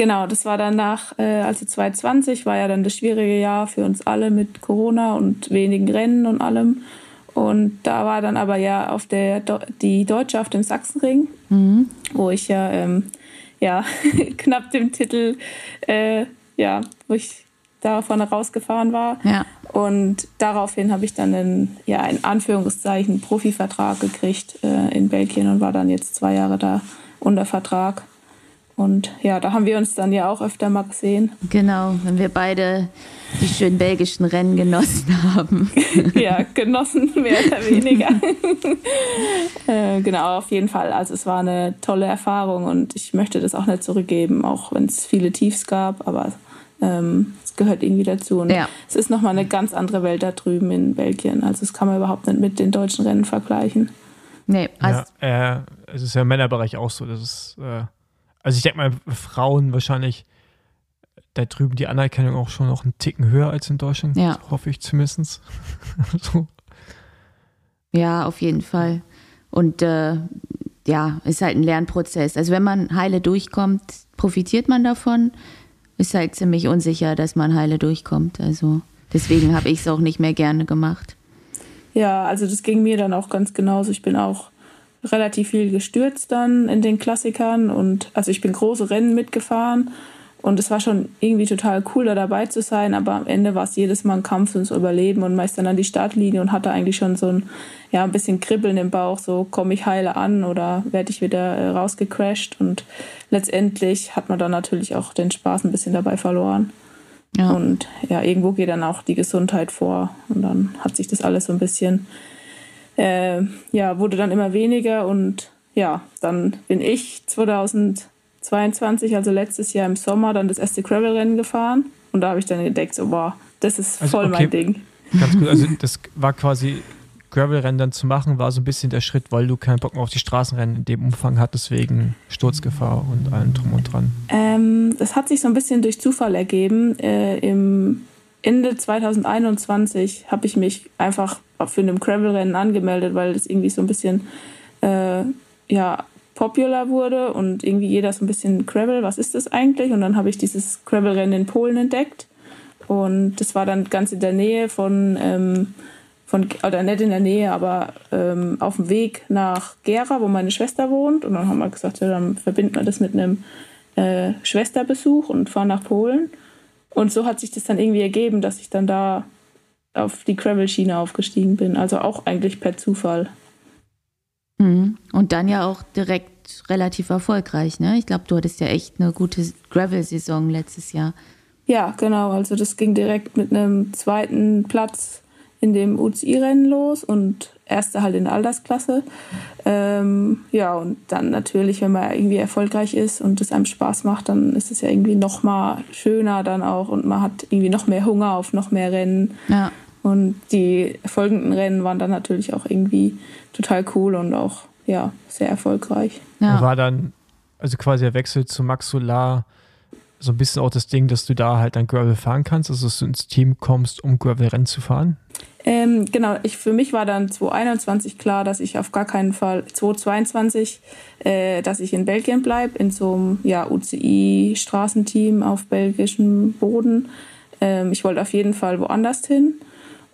Genau, das war dann nach, äh, also 2020 war ja dann das schwierige Jahr für uns alle mit Corona und wenigen Rennen und allem. Und da war dann aber ja auf der die Deutsche auf dem Sachsenring, mhm. wo ich ja, ähm, ja knapp dem Titel, äh, ja, wo ich davon rausgefahren war. Ja. Und daraufhin habe ich dann einen, ja, in Anführungszeichen Profivertrag gekriegt äh, in Belgien und war dann jetzt zwei Jahre da unter Vertrag. Und ja, da haben wir uns dann ja auch öfter mal gesehen. Genau, wenn wir beide die schönen belgischen Rennen genossen haben. ja, genossen, mehr oder weniger. äh, genau, auf jeden Fall. Also es war eine tolle Erfahrung und ich möchte das auch nicht zurückgeben, auch wenn es viele Tiefs gab, aber ähm, es gehört irgendwie dazu. Und ja. es ist nochmal eine ganz andere Welt da drüben in Belgien. Also das kann man überhaupt nicht mit den deutschen Rennen vergleichen. Nee, also ja, äh, es ist ja im Männerbereich auch so, dass es äh also ich denke mal, Frauen wahrscheinlich da drüben die Anerkennung auch schon noch einen Ticken höher als in Deutschland. Ja. Hoffe ich zumindest. so. Ja, auf jeden Fall. Und äh, ja, ist halt ein Lernprozess. Also wenn man heile durchkommt, profitiert man davon. Ist halt ziemlich unsicher, dass man heile durchkommt. Also deswegen habe ich es auch nicht mehr gerne gemacht. Ja, also das ging mir dann auch ganz genauso. Ich bin auch relativ viel gestürzt dann in den Klassikern und also ich bin große Rennen mitgefahren und es war schon irgendwie total cool, da dabei zu sein, aber am Ende war es jedes Mal ein Kampf ums Überleben und meist dann an die Startlinie und hatte eigentlich schon so ein, ja, ein bisschen Kribbeln im Bauch, so komme ich heile an oder werde ich wieder äh, rausgecrashed und letztendlich hat man dann natürlich auch den Spaß ein bisschen dabei verloren. Ja. Und ja, irgendwo geht dann auch die Gesundheit vor und dann hat sich das alles so ein bisschen äh, ja, wurde dann immer weniger und ja, dann bin ich 2022, also letztes Jahr im Sommer, dann das erste Gravel-Rennen gefahren und da habe ich dann gedacht, so, boah, das ist also, voll okay. mein Ding. Ganz gut, also das war quasi Gravel-Rennen dann zu machen, war so ein bisschen der Schritt, weil du keinen Bock mehr auf die Straßenrennen in dem Umfang hattest, wegen Sturzgefahr und allem drum und dran. Ähm, das hat sich so ein bisschen durch Zufall ergeben. Äh, Im Ende 2021 habe ich mich einfach für ein Gravel-Rennen angemeldet, weil das irgendwie so ein bisschen äh, ja, popular wurde und irgendwie jeder so ein bisschen Gravel, was ist das eigentlich? Und dann habe ich dieses Gravel-Rennen in Polen entdeckt und das war dann ganz in der Nähe von, ähm, von oder nicht in der Nähe, aber ähm, auf dem Weg nach Gera, wo meine Schwester wohnt. Und dann haben wir gesagt, ja, dann verbinden wir das mit einem äh, Schwesterbesuch und fahren nach Polen. Und so hat sich das dann irgendwie ergeben, dass ich dann da auf die Gravel-Schiene aufgestiegen bin. Also auch eigentlich per Zufall. Mhm. Und dann ja auch direkt relativ erfolgreich, ne? Ich glaube, du hattest ja echt eine gute Gravel-Saison letztes Jahr. Ja, genau. Also das ging direkt mit einem zweiten Platz in dem UCI-Rennen los und erste halt in der Altersklasse. Ähm, ja, und dann natürlich, wenn man irgendwie erfolgreich ist und es einem Spaß macht, dann ist es ja irgendwie noch mal schöner dann auch und man hat irgendwie noch mehr Hunger auf noch mehr Rennen. Ja. Und die folgenden Rennen waren dann natürlich auch irgendwie total cool und auch ja sehr erfolgreich. Ja. War dann also quasi der Wechsel zu Max Solar so ein bisschen auch das Ding, dass du da halt dann Gravel fahren kannst, also dass du ins Team kommst, um Gravel-Rennen zu fahren? Ähm, genau, ich, für mich war dann 2021 klar, dass ich auf gar keinen Fall, 2022, äh, dass ich in Belgien bleibe, in so einem ja, UCI-Straßenteam auf belgischem Boden. Ähm, ich wollte auf jeden Fall woanders hin.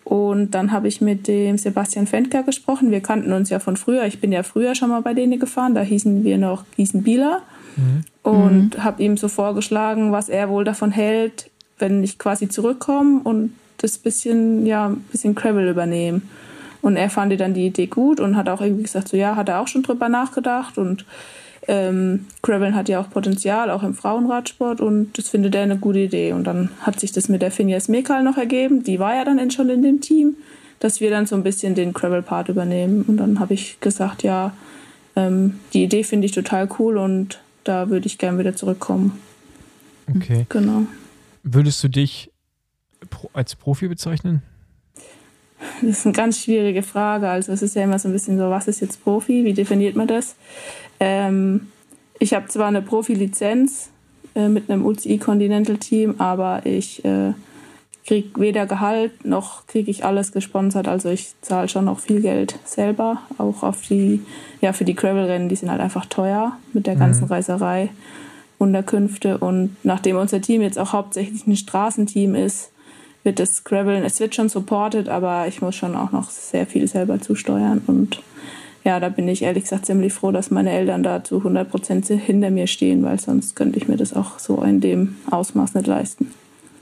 Und dann habe ich mit dem Sebastian Fendker gesprochen. Wir kannten uns ja von früher. Ich bin ja früher schon mal bei denen gefahren. Da hießen wir noch Gießen-Bieler. Mhm. Und mhm. habe ihm so vorgeschlagen, was er wohl davon hält, wenn ich quasi zurückkomme und das bisschen, ja, bisschen Gravel übernehme. Und er fand dann die Idee gut und hat auch irgendwie gesagt, so ja, hat er auch schon drüber nachgedacht und ähm, Graveln hat ja auch Potenzial, auch im Frauenradsport und das findet er eine gute Idee. Und dann hat sich das mit der Finja Smekal noch ergeben, die war ja dann schon in dem Team, dass wir dann so ein bisschen den Gravel-Part übernehmen. Und dann habe ich gesagt, ja, ähm, die Idee finde ich total cool und da würde ich gerne wieder zurückkommen. Okay. Genau. Würdest du dich als Profi bezeichnen? Das ist eine ganz schwierige Frage. Also es ist ja immer so ein bisschen so, was ist jetzt Profi? Wie definiert man das? Ähm, ich habe zwar eine Profi-Lizenz äh, mit einem UCI Continental Team, aber ich äh, kriege weder Gehalt noch kriege ich alles gesponsert. Also ich zahle schon noch viel Geld selber, auch auf die, ja, für die Gravel-Rennen, die sind halt einfach teuer mit der ganzen mhm. Reiserei, Unterkünfte. Und nachdem unser Team jetzt auch hauptsächlich ein Straßenteam ist, wird das Graveln, es wird schon supported, aber ich muss schon auch noch sehr viel selber zusteuern und ja, da bin ich ehrlich gesagt ziemlich froh, dass meine Eltern da zu 100 Prozent hinter mir stehen, weil sonst könnte ich mir das auch so in dem Ausmaß nicht leisten.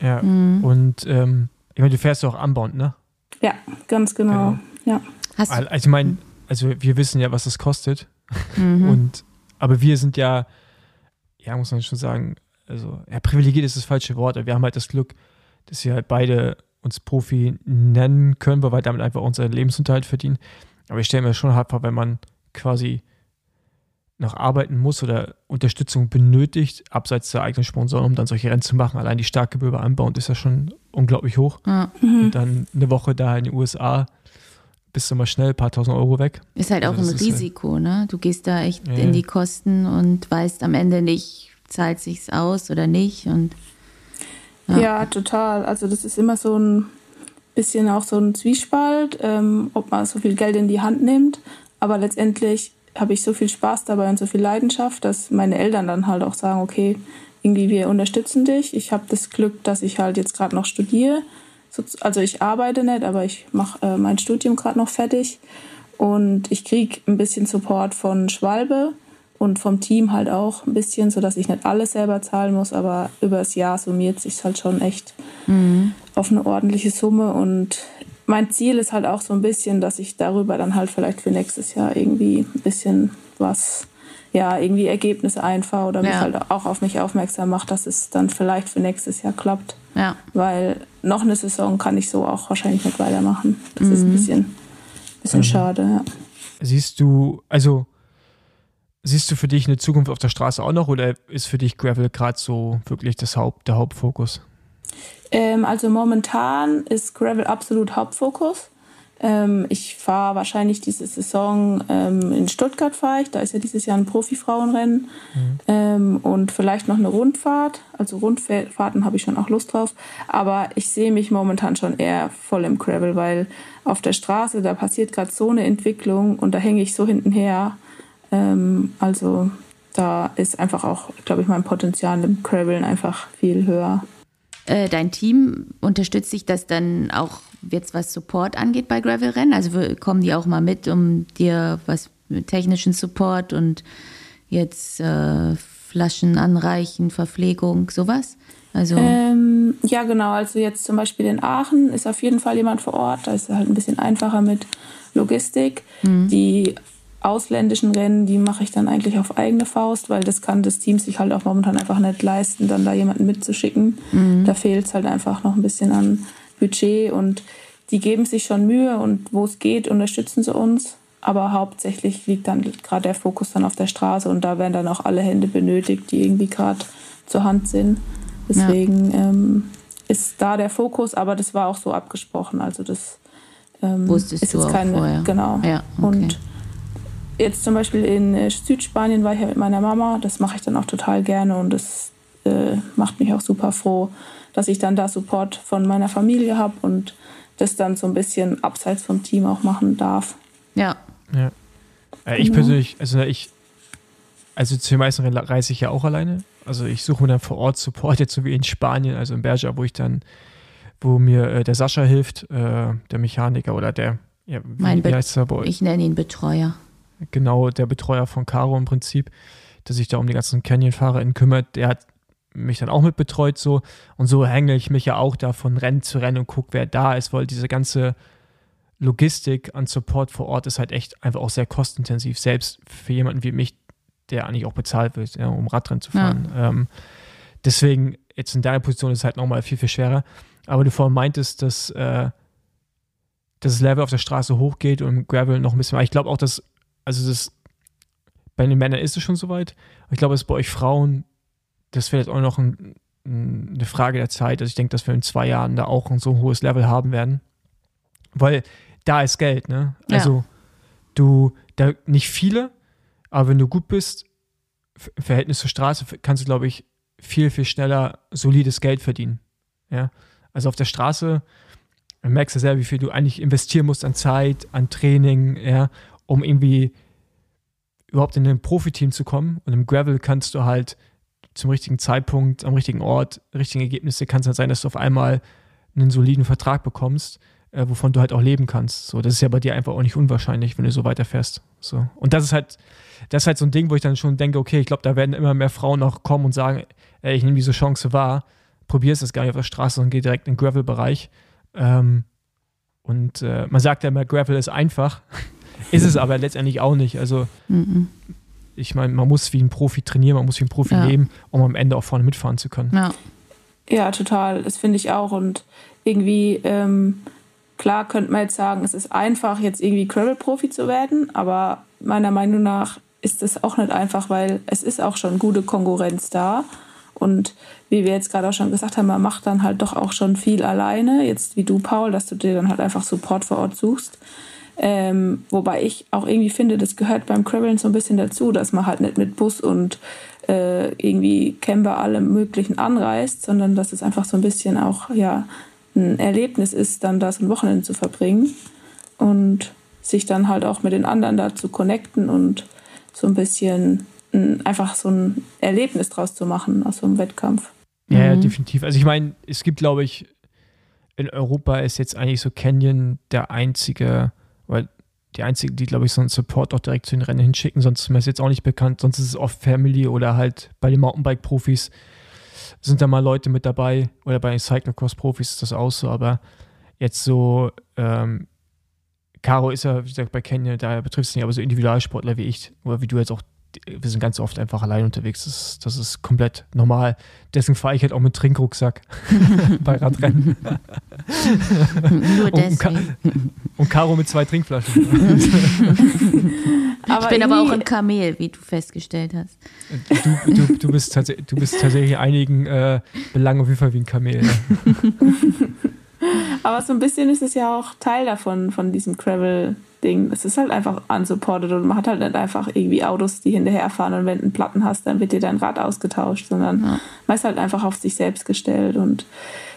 Ja, mhm. und ähm, ich meine, du fährst ja auch anbauend, ne? Ja, ganz genau. genau. Ja. Hast also ich meine, also wir wissen ja, was das kostet. Mhm. Und aber wir sind ja, ja, muss man schon sagen, also ja, privilegiert ist das falsche Wort, aber wir haben halt das Glück, dass wir halt beide uns Profi nennen können, weil wir damit einfach unseren Lebensunterhalt verdienen. Aber ich stelle mir schon hart vor, wenn man quasi noch arbeiten muss oder Unterstützung benötigt, abseits der eigenen Sponsoren, um dann solche Rennen zu machen. Allein die Starkgebühr bei Anbauen ist ja schon unglaublich hoch. Ja. Mhm. Und dann eine Woche da in den USA bist du mal schnell ein paar tausend Euro weg. Ist halt also auch ein Risiko, halt, ne? Du gehst da echt ja. in die Kosten und weißt am Ende nicht, zahlt sich's aus oder nicht. Und ja. ja, total. Also das ist immer so ein bisschen auch so ein Zwiespalt, ähm, ob man so viel Geld in die Hand nimmt. Aber letztendlich habe ich so viel Spaß dabei und so viel Leidenschaft, dass meine Eltern dann halt auch sagen, okay, irgendwie wir unterstützen dich. Ich habe das Glück, dass ich halt jetzt gerade noch studiere. Also ich arbeite nicht, aber ich mache äh, mein Studium gerade noch fertig. Und ich kriege ein bisschen Support von Schwalbe und vom Team halt auch ein bisschen, sodass ich nicht alles selber zahlen muss, aber über das Jahr summiert sich halt schon echt mhm. auf eine ordentliche Summe. Und mein Ziel ist halt auch so ein bisschen, dass ich darüber dann halt vielleicht für nächstes Jahr irgendwie ein bisschen was, ja, irgendwie Ergebnisse einfahre oder mich ja. halt auch auf mich aufmerksam macht, dass es dann vielleicht für nächstes Jahr klappt. Ja. Weil noch eine Saison kann ich so auch wahrscheinlich nicht weitermachen. Das mhm. ist ein mhm. bisschen, bisschen mhm. schade, ja. Siehst du, also siehst du für dich eine Zukunft auf der Straße auch noch oder ist für dich Gravel gerade so wirklich das Haupt, der Hauptfokus? Ähm, also momentan ist Gravel absolut Hauptfokus. Ähm, ich fahre wahrscheinlich diese Saison ähm, in Stuttgart fahre ich, da ist ja dieses Jahr ein Profi-Frauenrennen mhm. Ähm, und vielleicht noch eine Rundfahrt. Also Rundfahrten habe ich schon auch Lust drauf, aber ich sehe mich momentan schon eher voll im Gravel, weil auf der Straße da passiert gerade so eine Entwicklung und da hänge ich so hintenher. Ähm, also da ist einfach auch, glaube ich, mein Potenzial im Graveln einfach viel höher. Äh, dein Team unterstützt sich das dann auch jetzt, was Support angeht bei Gravel-Rennen? Also kommen die auch mal mit, um dir was mit technischen Support und jetzt äh, Flaschen anreichen, Verpflegung, sowas? Also ähm, ja, genau. Also jetzt zum Beispiel in Aachen ist auf jeden Fall jemand vor Ort. Da ist es halt ein bisschen einfacher mit Logistik. Mhm. Die ausländischen Rennen, die mache ich dann eigentlich auf eigene Faust, weil das kann das Team sich halt auch momentan einfach nicht leisten, dann da jemanden mitzuschicken. Mhm. Da fehlt es halt einfach noch ein bisschen an Budget und die geben sich schon Mühe und wo es geht, unterstützen sie uns. Aber hauptsächlich liegt dann gerade der Fokus dann auf der Straße und da werden dann auch alle Hände benötigt, die irgendwie gerade zur Hand sind. Deswegen ja. ähm, ist da der Fokus, aber das war auch so abgesprochen. Also das ähm, Wusstest ist jetzt keine, vorher. genau. Ja, okay. Und jetzt zum Beispiel in äh, Südspanien war ich ja mit meiner Mama. Das mache ich dann auch total gerne und das äh, macht mich auch super froh, dass ich dann da Support von meiner Familie habe und das dann so ein bisschen abseits vom Team auch machen darf. Ja. ja. Äh, ich genau. persönlich, also ich, also zu den meisten reise ich ja auch alleine. Also ich suche mir dann vor Ort Support, jetzt so wie in Spanien, also in Berger, wo ich dann, wo mir äh, der Sascha hilft, äh, der Mechaniker oder der, ja, wie, mein wie heißt der bei euch? Ich nenne ihn Betreuer genau der Betreuer von Caro im Prinzip, der sich da um die ganzen Canyon-FahrerInnen kümmert, der hat mich dann auch mit betreut so und so hänge ich mich ja auch da von Rennen zu Rennen und gucke, wer da ist, weil diese ganze Logistik an Support vor Ort ist halt echt einfach auch sehr kostenintensiv, selbst für jemanden wie mich, der eigentlich auch bezahlt wird, ja, um Radrennen zu fahren. Ja. Ähm, deswegen, jetzt in deiner Position ist es halt nochmal viel, viel schwerer. Aber du vorhin meintest, dass, äh, dass das Level auf der Straße hochgeht und Gravel noch ein bisschen. Ich glaube auch, dass also das, bei den Männern ist es schon soweit. Ich glaube, es ist bei euch Frauen, das wird jetzt auch noch ein, eine Frage der Zeit. Also ich denke, dass wir in zwei Jahren da auch ein so hohes Level haben werden. Weil da ist Geld, ne? Ja. Also du, da nicht viele, aber wenn du gut bist, im Verhältnis zur Straße, kannst du, glaube ich, viel, viel schneller solides Geld verdienen. Ja. Also auf der Straße merkst du sehr, wie viel du eigentlich investieren musst an Zeit, an Training, ja, um irgendwie überhaupt in ein Profiteam zu kommen. Und im Gravel kannst du halt zum richtigen Zeitpunkt, am richtigen Ort, richtigen Ergebnisse, kann es halt sein, dass du auf einmal einen soliden Vertrag bekommst, äh, wovon du halt auch leben kannst. So, das ist ja bei dir einfach auch nicht unwahrscheinlich, wenn du so weiterfährst. So. Und das ist halt, das ist halt so ein Ding, wo ich dann schon denke, okay, ich glaube, da werden immer mehr Frauen auch kommen und sagen, ey, ich nehme diese Chance wahr, probierst es gar nicht auf der Straße, sondern geh direkt in den Gravel-Bereich. Ähm, und äh, man sagt ja immer, Gravel ist einfach. ist es aber letztendlich auch nicht. Also, mhm. ich meine, man muss wie ein Profi trainieren, man muss wie ein Profi ja. leben, um am Ende auch vorne mitfahren zu können. Ja, ja total. Das finde ich auch. Und irgendwie, ähm, klar könnte man jetzt sagen, es ist einfach, jetzt irgendwie Gravel-Profi zu werden, aber meiner Meinung nach ist das auch nicht einfach, weil es ist auch schon gute Konkurrenz da. Und wie wir jetzt gerade auch schon gesagt haben, man macht dann halt doch auch schon viel alleine. Jetzt wie du, Paul, dass du dir dann halt einfach Support vor Ort suchst. Ähm, wobei ich auch irgendwie finde, das gehört beim Craveln so ein bisschen dazu, dass man halt nicht mit Bus und äh, irgendwie Camper allem Möglichen anreist, sondern dass es einfach so ein bisschen auch ja, ein Erlebnis ist, dann da so ein Wochenende zu verbringen und sich dann halt auch mit den anderen da zu connecten und so ein bisschen einfach so ein Erlebnis draus zu machen aus so einem Wettkampf. Ja, ja mhm. definitiv. Also ich meine, es gibt, glaube ich, in Europa ist jetzt eigentlich so Canyon der einzige, weil die einzige, die, glaube ich, so einen Support auch direkt zu den Rennen hinschicken, sonst ist mir das jetzt auch nicht bekannt, sonst ist es oft Family oder halt bei den Mountainbike-Profis sind da mal Leute mit dabei oder bei den Cyclocross-Profis ist das auch so, aber jetzt so, ähm, Caro ist ja, wie gesagt, bei Canyon, da betrifft es nicht, aber so Individualsportler wie ich oder wie du jetzt auch wir sind ganz oft einfach allein unterwegs. Das ist, das ist komplett normal. Deswegen fahre ich halt auch mit Trinkrucksack bei Radrennen. Nur deswegen. Und, und Caro mit zwei Trinkflaschen. ich bin aber auch ein Kamel, wie du festgestellt hast. Du, du, du, bist, tats du bist tatsächlich einigen äh, Belangen auf jeden Fall wie ein Kamel. Ja. aber so ein bisschen ist es ja auch Teil davon, von diesem Gravel- Ding. Es ist halt einfach unsupported und man hat halt nicht einfach irgendwie Autos, die hinterherfahren und wenn du einen Platten hast, dann wird dir dein Rad ausgetauscht, sondern ja. man ist halt einfach auf sich selbst gestellt und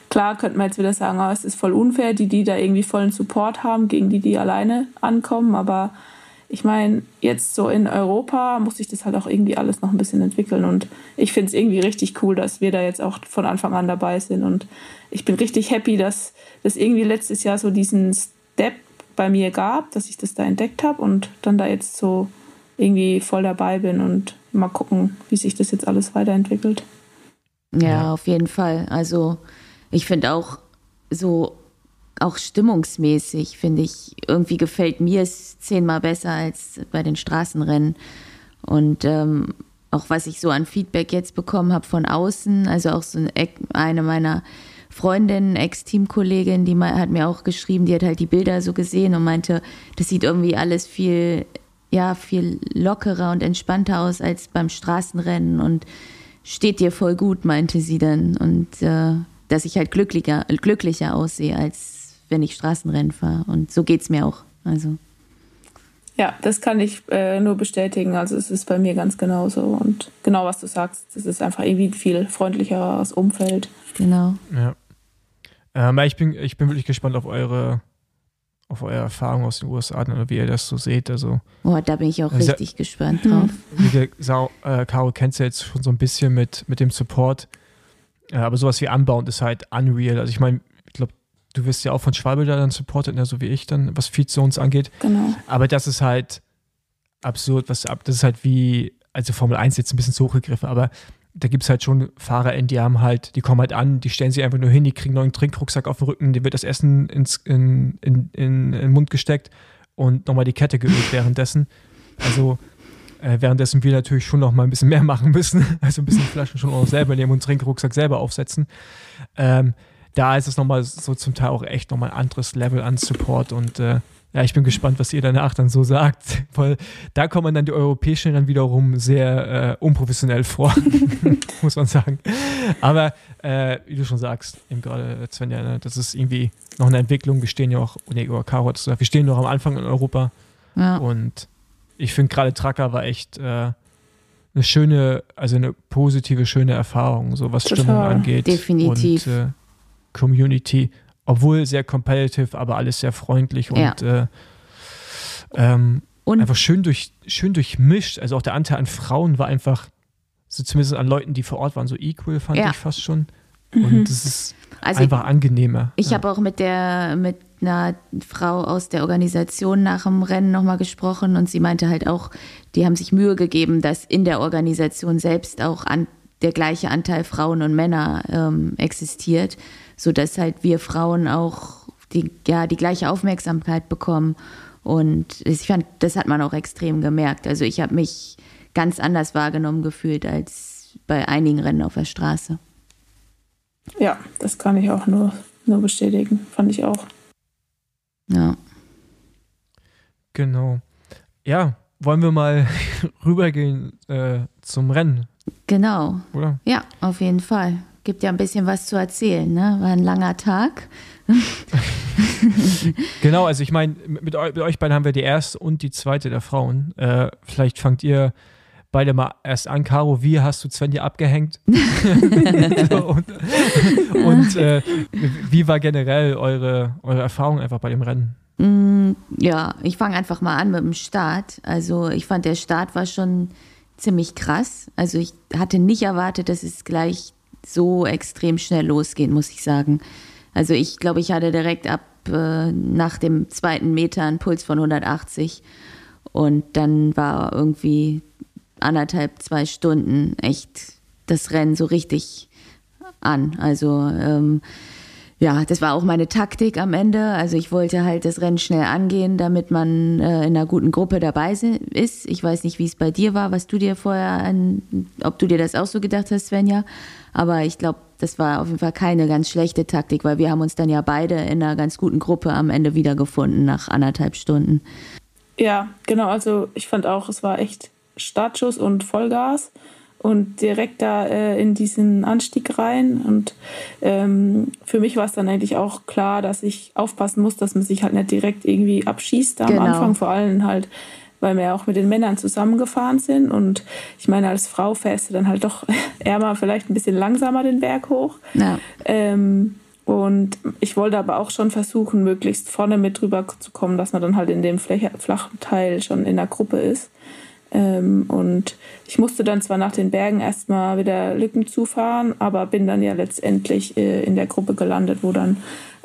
klar könnte man jetzt wieder sagen, oh, es ist voll unfair, die, die da irgendwie vollen Support haben, gegen die, die alleine ankommen, aber ich meine, jetzt so in Europa muss sich das halt auch irgendwie alles noch ein bisschen entwickeln und ich finde es irgendwie richtig cool, dass wir da jetzt auch von Anfang an dabei sind und ich bin richtig happy, dass das irgendwie letztes Jahr so diesen Step bei mir gab, dass ich das da entdeckt habe und dann da jetzt so irgendwie voll dabei bin und mal gucken, wie sich das jetzt alles weiterentwickelt. Ja, auf jeden Fall. Also ich finde auch so, auch stimmungsmäßig, finde ich, irgendwie gefällt mir es zehnmal besser als bei den Straßenrennen. Und ähm, auch was ich so an Feedback jetzt bekommen habe von außen, also auch so eine meiner Freundin, Ex-Teamkollegin, die hat mir auch geschrieben, die hat halt die Bilder so gesehen und meinte, das sieht irgendwie alles viel, ja, viel lockerer und entspannter aus als beim Straßenrennen und steht dir voll gut, meinte sie dann. Und äh, dass ich halt glücklicher, glücklicher aussehe, als wenn ich Straßenrennen fahre. Und so geht es mir auch. Also. Ja, das kann ich äh, nur bestätigen. Also es ist bei mir ganz genauso. Und genau, was du sagst, es ist einfach irgendwie ein viel freundlicheres Umfeld. Genau. Ja. Ähm, ich, bin, ich bin wirklich gespannt auf eure, auf eure Erfahrung aus den USA oder wie ihr das so seht. Also, oh, da bin ich auch also, richtig gespannt drauf. Wie der Sau, äh, Caro kennt ja jetzt schon so ein bisschen mit, mit dem Support. Äh, aber sowas wie Unbound ist halt unreal. Also ich meine, ich glaube, du wirst ja auch von Schwalbe da dann supportet, ne, so wie ich dann, was Feed Zones angeht. Genau. Aber das ist halt absurd, was ab. Das ist halt wie, also Formel 1 jetzt ein bisschen zu hochgegriffen, aber da gibt es halt schon Fahrer, die haben halt, die kommen halt an, die stellen sich einfach nur hin, die kriegen einen neuen Trinkrucksack auf den Rücken, dem wird das Essen ins, in, in, in, in den Mund gesteckt und nochmal die Kette geölt währenddessen. Also äh, währenddessen wir natürlich schon noch mal ein bisschen mehr machen müssen, also ein bisschen Flaschen schon auch selber nehmen und Trinkrucksack selber aufsetzen. Ähm, da ist es nochmal so zum Teil auch echt nochmal ein anderes Level an Support und äh, ja, ich bin gespannt, was ihr danach dann so sagt, weil da kommen dann die Europäischen dann wiederum sehr äh, unprofessionell vor, muss man sagen. Aber äh, wie du schon sagst, eben gerade Svenja, ne, das ist irgendwie noch eine Entwicklung. Wir stehen ja auch, nee, oder Caro hat gesagt, wir stehen noch am Anfang in Europa. Ja. Und ich finde gerade Tracker war echt äh, eine schöne, also eine positive, schöne Erfahrung, so was Total. Stimmung angeht. Definitiv. Und, äh, Community, obwohl sehr competitive, aber alles sehr freundlich und, Ja. äh, ähm, Und einfach schön, durch, schön durchmischt. Also auch der Anteil an Frauen war einfach, so zumindest an Leuten, die vor Ort waren, so equal, fand Ja. ich fast schon. Und es ist also einfach angenehmer. Ich ja. habe auch mit der mit einer Frau aus der Organisation nach dem Rennen nochmal gesprochen und sie meinte halt auch, die haben sich Mühe gegeben, dass in der Organisation selbst auch an, der gleiche Anteil Frauen und Männer ähm, existiert, sodass halt wir Frauen auch die, ja, die gleiche Aufmerksamkeit bekommen. Und ich fand, das hat man auch extrem gemerkt. Also ich habe mich ganz anders wahrgenommen gefühlt als bei einigen Rennen auf der Straße. Ja, das kann ich auch nur, nur bestätigen. Fand ich auch. Ja. Genau. Ja, wollen wir mal rübergehen äh, zum Rennen, Genau. oder? Ja, auf jeden Fall. Gibt ja ein bisschen was zu erzählen, ne? War ein langer Tag. Genau, also ich meine, mit, eu mit euch beiden haben wir die erste und die zweite der Frauen. Äh, vielleicht fangt ihr beide mal erst an. Caro, wie hast du Svenja abgehängt? und und äh, wie war generell eure, eure Erfahrung einfach bei dem Rennen? Mm, ja, ich fange einfach mal an mit dem Start. Also ich fand, der Start war schon ziemlich krass. Also ich hatte nicht erwartet, dass es gleich so extrem schnell losgeht, muss ich sagen. Also ich glaube, ich hatte direkt ab äh, nach dem zweiten Meter einen Puls von 180 und dann war irgendwie anderthalb, zwei Stunden echt das Rennen so richtig an. Also ähm, ja, das war auch meine Taktik am Ende. Also ich wollte halt das Rennen schnell angehen, damit man äh, in einer guten Gruppe dabei ist. Ich weiß nicht, wie es bei dir war, was du dir vorher an, ob du dir das auch so gedacht hast, Svenja. Aber ich glaube, das war auf jeden Fall keine ganz schlechte Taktik, weil wir haben uns dann ja beide in einer ganz guten Gruppe am Ende wiedergefunden nach anderthalb Stunden. Ja, genau. Also ich fand auch, es war echt Startschuss und Vollgas und direkt da äh, in diesen Anstieg rein. Und ähm, für mich war es dann eigentlich auch klar, dass ich aufpassen muss, dass man sich halt nicht direkt irgendwie abschießt da Genau. am Anfang. Vor allem halt, weil wir ja auch mit den Männern zusammengefahren sind. Und ich meine, als Frau fährst du dann halt doch eher mal vielleicht ein bisschen langsamer den Berg hoch. Ja, Ähm, und ich wollte aber auch schon versuchen, möglichst vorne mit drüber zu kommen, dass man dann halt in dem flachen Teil schon in der Gruppe ist. Ähm, und ich musste dann zwar nach den Bergen erstmal wieder Lücken zufahren, aber bin dann ja letztendlich äh, in der Gruppe gelandet, wo dann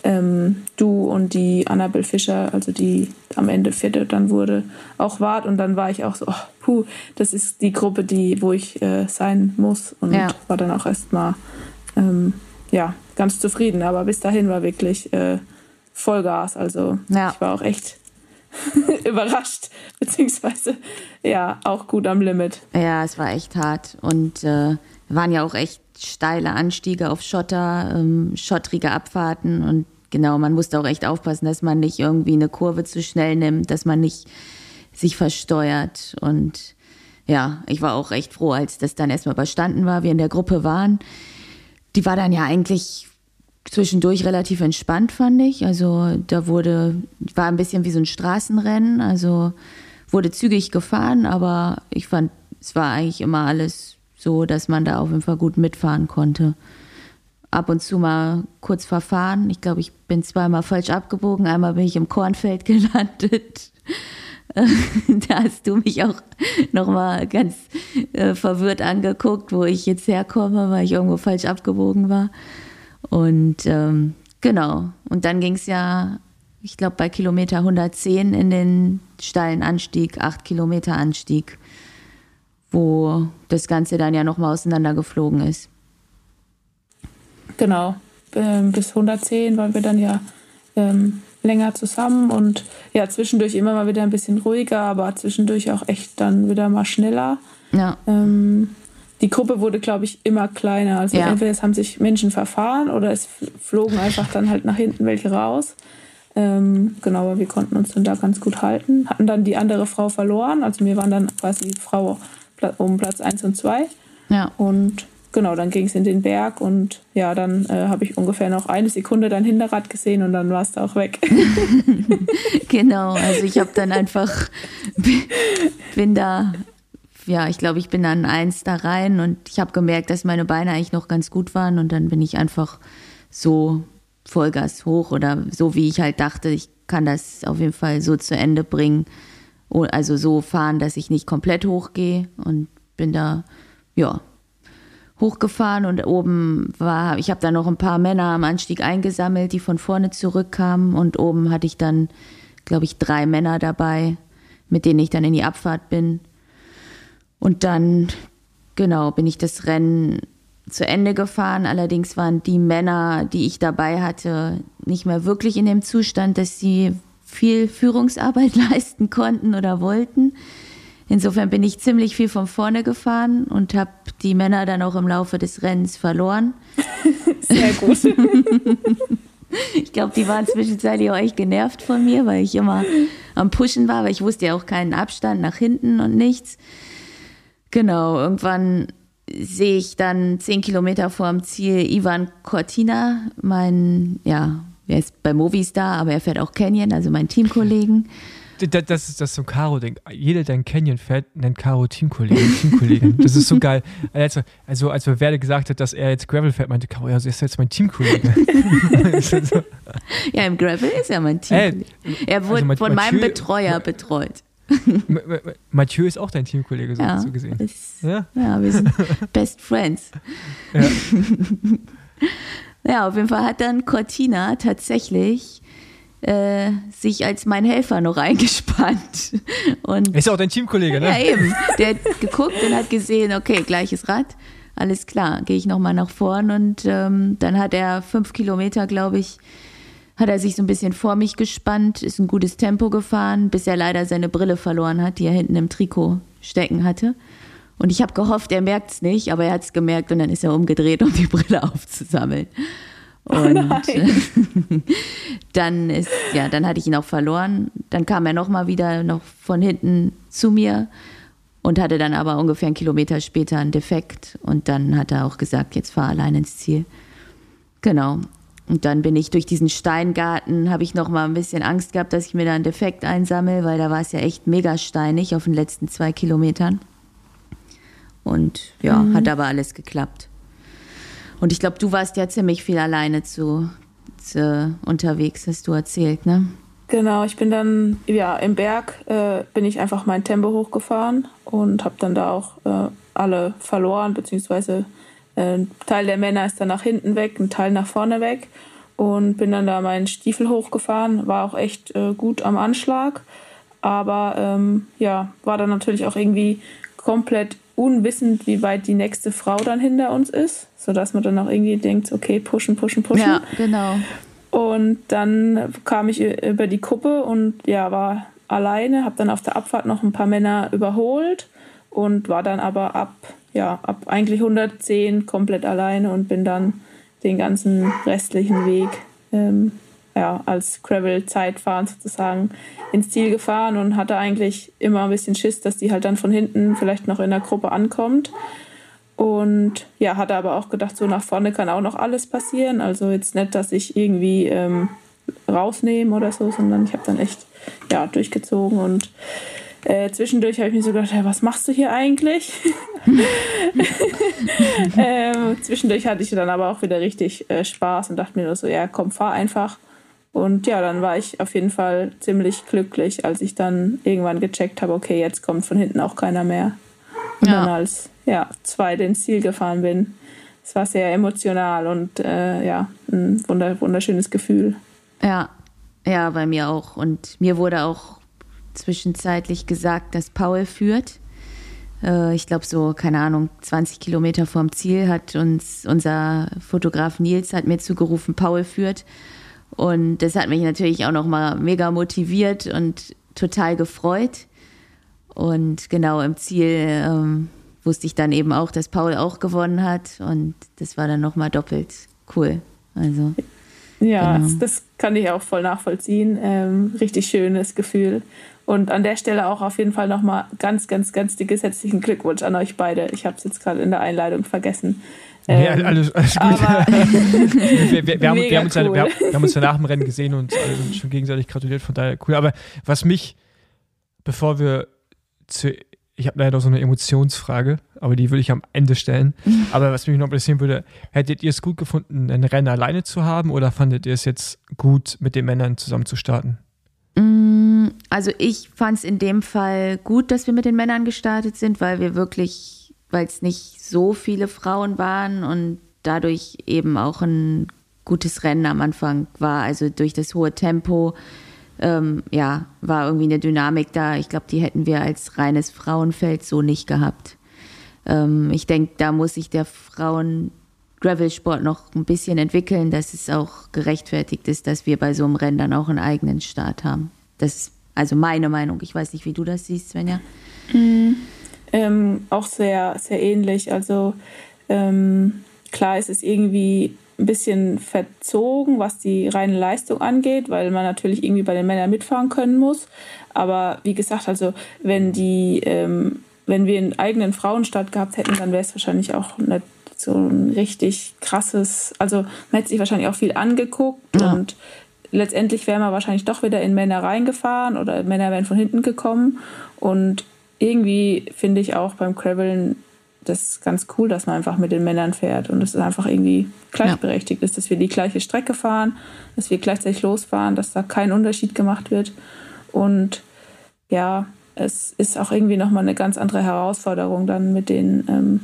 ähm, du und die Annabel Fischer, also die am Ende vierte dann wurde, auch wart. Und dann war ich auch so, oh, puh, das ist die Gruppe, die, wo ich äh, sein muss. Und Ja. war dann auch erstmal ähm, ja, ganz zufrieden. Aber bis dahin war wirklich äh, Vollgas. Also Ja. ich war auch echt überrascht, beziehungsweise ja, auch gut am Limit. Ja, es war echt hart und äh, waren ja auch echt steile Anstiege auf Schotter, ähm, schottrige Abfahrten und genau, man musste auch echt aufpassen, dass man nicht irgendwie eine Kurve zu schnell nimmt, dass man nicht sich versteuert und ja, ich war auch recht froh, als das dann erstmal überstanden war, wir in der Gruppe waren. Die war dann ja eigentlich zwischendurch relativ entspannt, fand ich. Also da wurde, war ein bisschen wie so ein Straßenrennen, also wurde zügig gefahren, aber ich fand, es war eigentlich immer alles so, dass man da auf jeden Fall gut mitfahren konnte. Ab und zu mal kurz verfahren. Ich glaube, ich bin zweimal falsch abgebogen. Einmal bin ich im Kornfeld gelandet. da hast du mich auch nochmal ganz äh, verwirrt angeguckt, wo ich jetzt herkomme, weil ich irgendwo falsch abgebogen war. Und ähm, genau. Und dann ging es ja, ich glaube, bei Kilometer 110 in den steilen Anstieg, 8 Kilometer Anstieg, wo das Ganze dann ja nochmal auseinandergeflogen ist. Genau. Ähm, bis 110 waren wir dann ja ähm, länger zusammen und ja, zwischendurch immer mal wieder ein bisschen ruhiger, aber zwischendurch auch echt dann wieder mal schneller. Ja, Ähm, die Gruppe wurde, glaube ich, immer kleiner. Also Ja. entweder es haben sich Menschen verfahren oder es flogen einfach dann halt nach hinten welche raus. Ähm, genau, aber wir konnten uns dann da ganz gut halten. Hatten dann die andere Frau verloren. Also wir waren dann quasi die Frau um Platz 1 und 2. ja. Und genau, dann ging es in den Berg und ja, dann äh, habe ich ungefähr noch eine Sekunde dein Hinterrad gesehen und dann war es da auch weg. Genau, also ich habe dann einfach, bin da, ja, ich glaube, ich bin dann eins da rein und ich habe gemerkt, dass meine Beine eigentlich noch ganz gut waren und dann bin ich einfach so Vollgas hoch oder so, wie ich halt dachte, ich kann das auf jeden Fall so zu Ende bringen. Also so fahren, dass ich nicht komplett hochgehe und bin da, ja, hochgefahren und oben war, ich habe da noch ein paar Männer am Anstieg eingesammelt, die von vorne zurückkamen und oben hatte ich dann, glaube ich, drei Männer dabei, mit denen ich dann in die Abfahrt bin. Und dann, genau, bin ich das Rennen zu Ende gefahren. Allerdings waren die Männer, die ich dabei hatte, nicht mehr wirklich in dem Zustand, dass sie viel Führungsarbeit leisten konnten oder wollten. Insofern bin ich ziemlich viel von vorne gefahren und habe die Männer dann auch im Laufe des Rennens verloren. Sehr gut. ich glaube, die waren zwischenzeitlich auch echt genervt von mir, weil ich immer am Pushen war, weil ich wusste ja auch keinen Abstand nach hinten und nichts. Genau, irgendwann sehe ich dann zehn Kilometer vor dem Ziel Ivan Cortina, mein, ja, er ist bei Movistar, aber er fährt auch Canyon, also mein Teamkollegen. Das ist das so Caro-Ding. Jeder, der ein Canyon fährt, nennt Caro Teamkollegen, Teamkollegin. Das ist so geil. Also, also als Werde gesagt hat, dass er jetzt Gravel fährt, meinte Caro, ja, er ist jetzt mein Teamkollege. ja, im Gravel ist er mein Teamkollege. Äh, er wurde also, von meinem Betreuer betreut. Mathieu ist auch dein Teamkollege, so, ja, so gesehen. Ist, ja? ja, wir sind Best Friends. Ja. ja, auf jeden Fall hat dann Cortina tatsächlich äh, sich als mein Helfer noch eingespannt. Und ist ja auch dein Teamkollege, ne? Ja, eben. Der hat geguckt und hat gesehen, okay, gleiches Rad, alles klar, gehe ich nochmal nach vorn und ähm, dann hat er fünf Kilometer, glaube ich, hat er sich so ein bisschen vor mich gespannt, ist ein gutes Tempo gefahren, bis er leider seine Brille verloren hat, die er hinten im Trikot stecken hatte. Und ich habe gehofft, er merkt es nicht, aber er hat es gemerkt und dann ist er umgedreht, um die Brille aufzusammeln. Oh und oh dann ist, ja, dann hatte ich ihn auch verloren. Dann kam er nochmal wieder noch von hinten zu mir und hatte dann aber ungefähr einen Kilometer später einen Defekt. Und dann hat er auch gesagt, jetzt fahr allein ins Ziel. Genau. Und dann bin ich durch diesen Steingarten, habe ich noch mal ein bisschen Angst gehabt, dass ich mir da einen Defekt einsammle, weil da war es ja echt mega steinig auf den letzten zwei Kilometern. Und ja, mhm. hat aber alles geklappt. Und ich glaube, du warst ja ziemlich viel alleine zu, zu, unterwegs, hast du erzählt, ne? Genau, ich bin dann, ja, im Berg äh, bin ich einfach mein Tempo hochgefahren und habe dann da auch äh, alle verloren, beziehungsweise ein Teil der Männer ist dann nach hinten weg, ein Teil nach vorne weg. Und bin dann da meinen Stiefel hochgefahren, war auch echt äh, gut am Anschlag, aber ähm, ja, war dann natürlich auch irgendwie komplett unwissend, wie weit die nächste Frau dann hinter uns ist, sodass man dann auch irgendwie denkt, okay, pushen, pushen, pushen. Ja, genau. Und dann kam ich über die Kuppe und ja, war alleine, habe dann auf der Abfahrt noch ein paar Männer überholt und war dann aber ab ja, ab eigentlich 110 komplett alleine und bin dann den ganzen restlichen Weg ähm, ja, als Gravel-Zeitfahren sozusagen ins Ziel gefahren und hatte eigentlich immer ein bisschen Schiss, dass die halt dann von hinten vielleicht noch in der Gruppe ankommt. Und ja, hatte aber auch gedacht, so nach vorne kann auch noch alles passieren. Also jetzt nicht, dass ich irgendwie ähm, rausnehme oder so, sondern ich habe dann echt ja, durchgezogen und äh, zwischendurch habe ich mir so gedacht, hey, was machst du hier eigentlich? ähm, zwischendurch hatte ich dann aber auch wieder richtig äh, Spaß und dachte mir nur so, ja, komm, fahr einfach. Und ja, dann war ich auf jeden Fall ziemlich glücklich, als ich dann irgendwann gecheckt habe, okay, jetzt kommt von hinten auch keiner mehr. Und ja. dann als ja, zwei ins Ziel gefahren bin. Es war sehr emotional und äh, ja, ein wunderschönes Gefühl. Ja, ja, bei mir auch. Und mir wurde auch zwischenzeitlich gesagt, dass Paul führt. Äh, ich glaube, so, keine Ahnung, 20 Kilometer vorm Ziel hat uns unser Fotograf Nils hat mir zugerufen, Paul führt. Und das hat mich natürlich auch nochmal mega motiviert und total gefreut. Und genau im Ziel ähm, wusste ich dann eben auch, dass Paul auch gewonnen hat. Und das war dann nochmal doppelt cool. Also. Ja, genau. das, das, kann ich auch voll nachvollziehen. Ähm, richtig schönes Gefühl. Und an der Stelle auch auf jeden Fall nochmal ganz, ganz, ganz dickes herzlichen Glückwunsch an euch beide. Ich habe es jetzt gerade in der Einleitung vergessen. Ähm, ja, alles, alles gut. wir, wir, wir, haben, wir, haben uns cool. wir, haben uns ja nach dem Rennen gesehen und schon gegenseitig gratuliert, von daher cool. Aber was mich, bevor wir zu ich habe leider so eine Emotionsfrage, aber die würde ich am Ende stellen. Aber was mich noch interessieren würde, hättet ihr es gut gefunden, ein Rennen alleine zu haben oder fandet ihr es jetzt gut, mit den Männern zusammen zu starten? Mm, also ich fand es in dem Fall gut, dass wir mit den Männern gestartet sind, weil wir wirklich, weil es nicht so viele Frauen waren und dadurch eben auch ein gutes Rennen am Anfang war. Also durch das hohe Tempo, ähm, ja, war irgendwie eine Dynamik da. Ich glaube, die hätten wir als reines Frauenfeld so nicht gehabt. Ähm, ich denke, da muss sich der Frauen Gravelsport noch ein bisschen entwickeln, dass es auch gerechtfertigt ist, dass wir bei so einem Rennen dann auch einen eigenen Start haben. Das ist also meine Meinung. Ich weiß nicht, wie du das siehst, Svenja. Mhm. Ähm, auch sehr, sehr ähnlich. Also ähm, klar ist es irgendwie ein bisschen verzogen, was die reine Leistung angeht, weil man natürlich irgendwie bei den Männern mitfahren können muss. Aber wie gesagt, also wenn die, ähm, wenn wir einen eigenen Frauenstart gehabt hätten, dann wäre es wahrscheinlich auch nicht so ein richtig krasses, also man hätte sich wahrscheinlich auch viel angeguckt ja. und letztendlich wären wir wahrscheinlich doch wieder in Männer reingefahren oder Männer wären von hinten gekommen. Und irgendwie finde ich auch beim Graveln das ganz cool, dass man einfach mit den Männern fährt und es einfach irgendwie gleichberechtigt ja. ist, dass wir die gleiche Strecke fahren, dass wir gleichzeitig losfahren, dass da kein Unterschied gemacht wird. Und ja, es ist auch irgendwie nochmal eine ganz andere Herausforderung, dann mit den, ähm,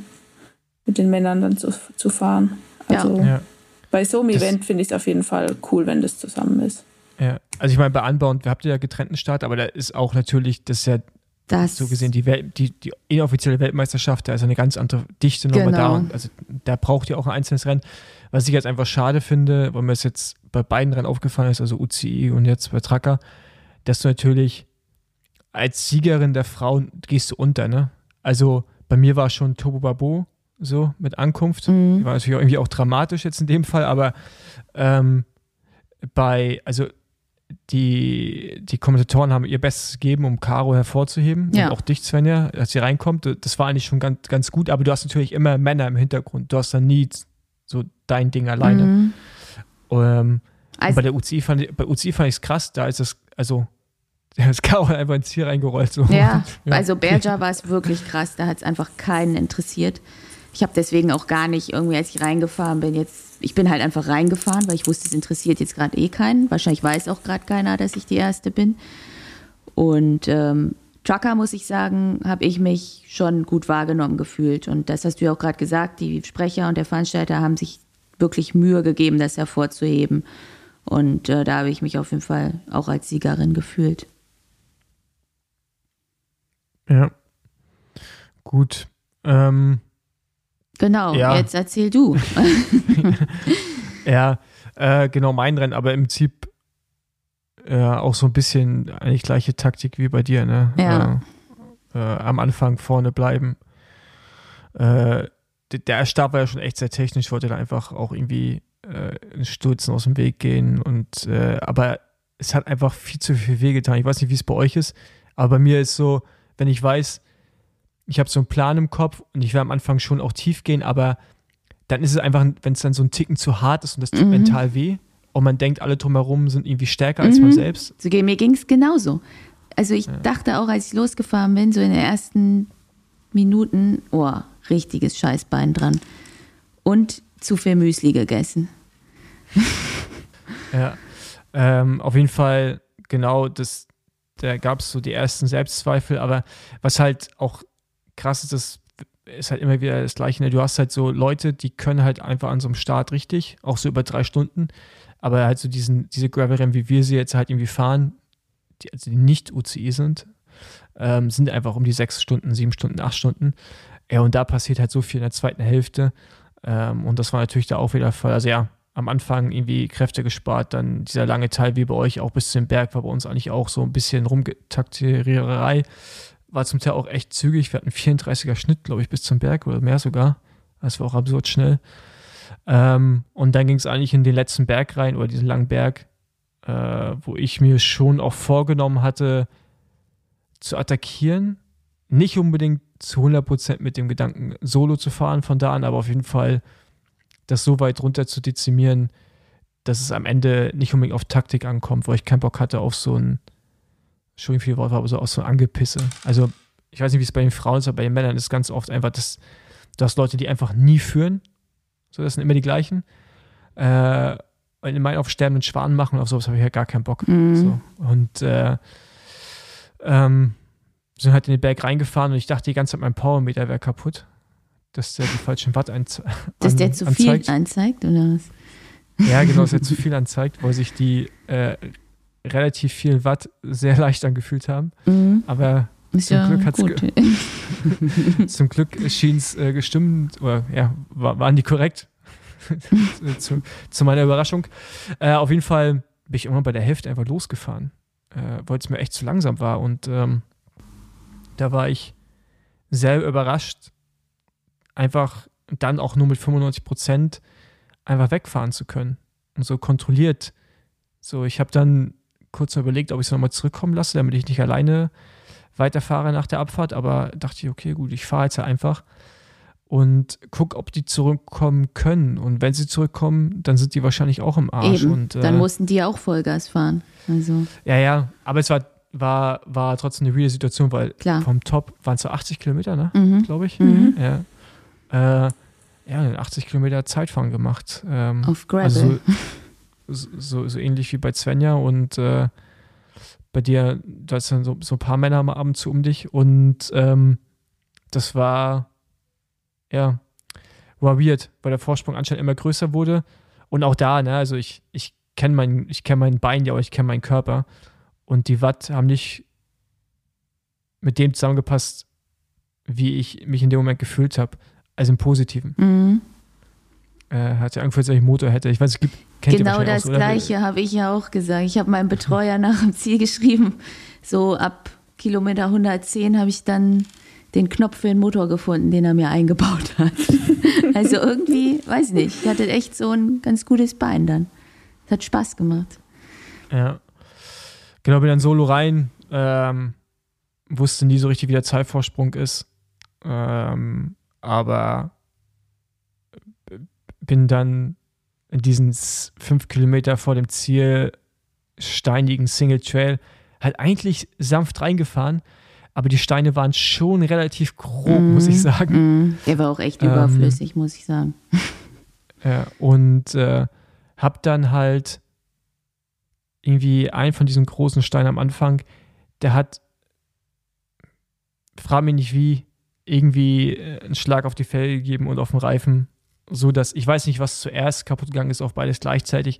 mit den Männern dann zu, zu fahren. Also ja. Bei so einem das Event finde ich es auf jeden Fall cool, wenn das zusammen ist. Ja, also ich meine, bei Anbau, wir habt ja getrennten Start, aber da ist auch natürlich, das ist ja das so gesehen, die, Welt, die, die inoffizielle Weltmeisterschaft, da ist eine ganz andere Dichte nochmal genau. da. Und also da braucht ihr auch ein einzelnes Rennen. Was ich jetzt einfach schade finde, weil mir es jetzt bei beiden Rennen aufgefallen ist, also UCI und jetzt bei Tracker, dass du natürlich als Siegerin der Frauen gehst du unter, ne? Also bei mir war schon Turbo Babo so mit Ankunft. Mhm. War natürlich auch irgendwie auch dramatisch jetzt in dem Fall, aber ähm, bei, also die, die Kommentatoren haben ihr Bestes gegeben, um Caro hervorzuheben. Ja. Und auch dich, Svenja, als sie reinkommt. Das war eigentlich schon ganz, ganz gut, aber du hast natürlich immer Männer im Hintergrund. Du hast dann nie so dein Ding alleine. Mhm. Ähm, also, bei der UCI fand, bei UCI fand ich es krass, da ist es, also da ist Caro einfach ins Ziel reingerollt. So. Ja, ja, also Berger war es wirklich krass, da hat es einfach keinen interessiert. Ich habe deswegen auch gar nicht irgendwie, als ich reingefahren bin, jetzt, ich bin halt einfach reingefahren, weil ich wusste, es interessiert jetzt gerade eh keinen. Wahrscheinlich weiß auch gerade keiner, dass ich die Erste bin. Und ähm, Trucker, muss ich sagen, habe ich mich schon gut wahrgenommen gefühlt. Und das hast du ja auch gerade gesagt, die Sprecher und der Veranstalter haben sich wirklich Mühe gegeben, das hervorzuheben. Und äh, da habe ich mich auf jeden Fall auch als Siegerin gefühlt. Ja. Gut. Ähm, Genau, ja. jetzt erzähl du. ja, äh, genau mein Rennen, aber im Prinzip äh, auch so ein bisschen eigentlich gleiche Taktik wie bei dir, ne? Ja. Äh, äh am Anfang vorne bleiben. Äh, der Start war ja schon echt sehr technisch, wollte da einfach auch irgendwie äh, Stürzen aus dem Weg gehen und aber es hat einfach viel zu viel weh getan. Ich weiß nicht, wie es bei euch ist, aber bei mir ist so, wenn ich weiß, ich habe so einen Plan im Kopf und ich werde am Anfang schon auch tief gehen, aber dann ist es einfach, wenn es dann so ein Ticken zu hart ist und das tut mhm. mental weh und man denkt, alle drumherum sind irgendwie stärker mhm. als man mhm. selbst. So, mir ging es genauso. Also ich ja. dachte auch, als ich losgefahren bin, so in den ersten Minuten, oh, richtiges Scheißbein dran. Und zu viel Müsli gegessen. ja, ähm, auf jeden Fall, genau, das, da gab es so die ersten Selbstzweifel, aber was halt auch krass ist, das ist halt immer wieder das Gleiche. Ne? Du hast halt so Leute, die können halt einfach an so einem Start richtig, auch so über drei Stunden, aber halt so diesen, diese Gravel-Rennen, wie wir sie jetzt halt irgendwie fahren, die, also die nicht UCI sind, ähm, sind einfach um die sechs Stunden, sieben Stunden, acht Stunden. Ja, und da passiert halt so viel in der zweiten Hälfte. Ähm, und das war natürlich da auch wieder voll. Also ja, am Anfang irgendwie Kräfte gespart, dann dieser lange Teil wie bei euch auch bis zum Berg war bei uns eigentlich auch so ein bisschen Rumgetaktiererei war zum Teil auch echt zügig. Wir hatten 34er Schnitt, glaube ich, bis zum Berg oder mehr sogar. Das war auch absurd schnell. Ähm, und dann ging es eigentlich in den letzten Berg rein oder diesen langen Berg, äh, wo ich mir schon auch vorgenommen hatte, zu attackieren. Nicht unbedingt zu 100% mit dem Gedanken, solo zu fahren von da an, aber auf jeden Fall das so weit runter zu dezimieren, dass es am Ende nicht unbedingt auf Taktik ankommt, weil ich keinen Bock hatte auf so ein Entschuldigung für die Wortwahl, aber so aus so Angepisse. Also ich weiß nicht, wie es bei den Frauen ist, aber bei den Männern ist ganz oft einfach, dass du hast Leute, die einfach nie führen. So, das sind immer die gleichen. Äh, und in meinen auf sterbenden Schwanen machen, auf sowas habe ich ja halt gar keinen Bock. Mhm. So. Und äh, ähm, sind halt in den Berg reingefahren und ich dachte die ganze Zeit, mein Powermeter wäre kaputt. Dass der die falschen Watt anzeigt. Dass der zu viel anzeigt. anzeigt, oder was? Ja, genau, dass er zu viel anzeigt, weil sich die äh, relativ viel Watt sehr leicht angefühlt haben. Mhm. Aber Zum ja Glück gut. zum Glück schien es äh, gestimmt, oder ja, war, waren die korrekt. zu, zu meiner Überraschung. Äh, auf jeden Fall bin ich immer bei der Hälfte einfach losgefahren, äh, weil es mir echt zu langsam war. Und ähm, da war ich sehr überrascht, einfach dann auch nur mit 95 Prozent einfach wegfahren zu können und so kontrolliert. So, ich habe dann kurz mal überlegt, ob ich es nochmal zurückkommen lasse, damit ich nicht alleine weiterfahre nach der Abfahrt, aber dachte ich, okay, gut, ich fahre jetzt einfach und guck, ob die zurückkommen können. Und wenn sie zurückkommen, dann sind die wahrscheinlich auch im Arsch. Eben, und, äh, dann mussten die auch Vollgas fahren. Also, ja, ja, aber es war, war, war trotzdem eine reale Situation, weil Klar. vom Top waren es so 80 Kilometer, ne? mhm. Glaube ich. Mhm. Ja. Äh, ja, 80 Kilometer Zeitfahren gemacht. Ähm, Auf Gravel. also so, so, ähnlich wie bei Svenja und äh, bei dir, da ist dann so, so ein paar Männer mal ab und zu um dich und ähm, das war, ja, war weird, weil der Vorsprung anscheinend immer größer wurde und auch da, ne, also ich, ich kenne mein, ich kenne mein Bein ja, aber ich kenne meinen Körper und die Watt haben nicht mit dem zusammengepasst, wie ich mich in dem Moment gefühlt habe, also im Positiven. mhm. Äh, hat ja angefühlt, als ich einen Motor hätte. Ich weiß, es gibt, kennt Genau das oder? Gleiche habe ich ja auch gesagt. Ich habe meinem Betreuer nach dem Ziel geschrieben, so ab Kilometer 110 habe ich dann den Knopf für den Motor gefunden, den er mir eingebaut hat. also irgendwie, weiß nicht, ich hatte echt so ein ganz gutes Bein dann. Es hat Spaß gemacht. Ja. Genau, bin dann solo rein, ähm, wusste nie so richtig, wie der Zeitvorsprung ist. Ähm, aber bin dann in diesen fünf Kilometer vor dem Ziel steinigen Single Trail halt eigentlich sanft reingefahren, aber die Steine waren schon relativ grob, muss ich sagen. Mhm. Der war auch echt Ähm, überflüssig, muss ich sagen. Ja, und äh, hab dann halt irgendwie einen von diesen großen Steinen am Anfang, der hat, frag mich nicht wie, irgendwie äh, einen Schlag auf die Felge gegeben und auf den Reifen, so dass ich weiß nicht, was zuerst kaputt gegangen ist, auf beides gleichzeitig.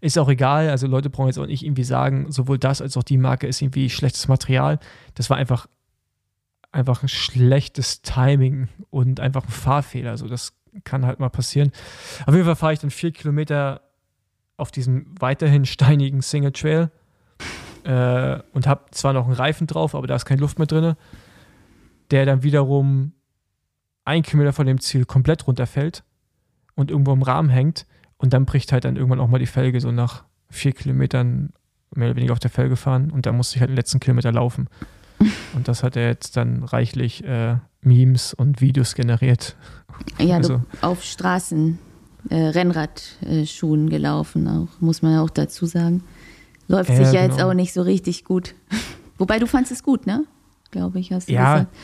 Ist auch egal, also Leute brauchen jetzt auch nicht irgendwie sagen, sowohl das als auch die Marke ist irgendwie schlechtes Material. Das war einfach einfach ein schlechtes Timing und einfach ein Fahrfehler. So, das kann halt mal passieren. Auf jeden Fall fahre ich dann vier Kilometer auf diesem weiterhin steinigen Single Trail äh, und habe zwar noch einen Reifen drauf, aber da ist keine Luft mehr drin, der dann wiederum ein Kilometer von dem Ziel komplett runterfällt und irgendwo im Rahmen hängt und dann bricht halt dann irgendwann auch mal die Felge so nach vier Kilometern mehr oder weniger auf der Felge fahren und da musste ich halt den letzten Kilometer laufen. Und das hat er jetzt dann reichlich äh, Memes und Videos generiert. Ja, also- du auf Straßen, äh, Rennradschuhen gelaufen, auch, muss man ja auch dazu sagen. Läuft Ja, sich ja jetzt genau. auch nicht so richtig gut. Wobei du fandest es gut, ne? Glaube ich, hast du Ja, gesagt.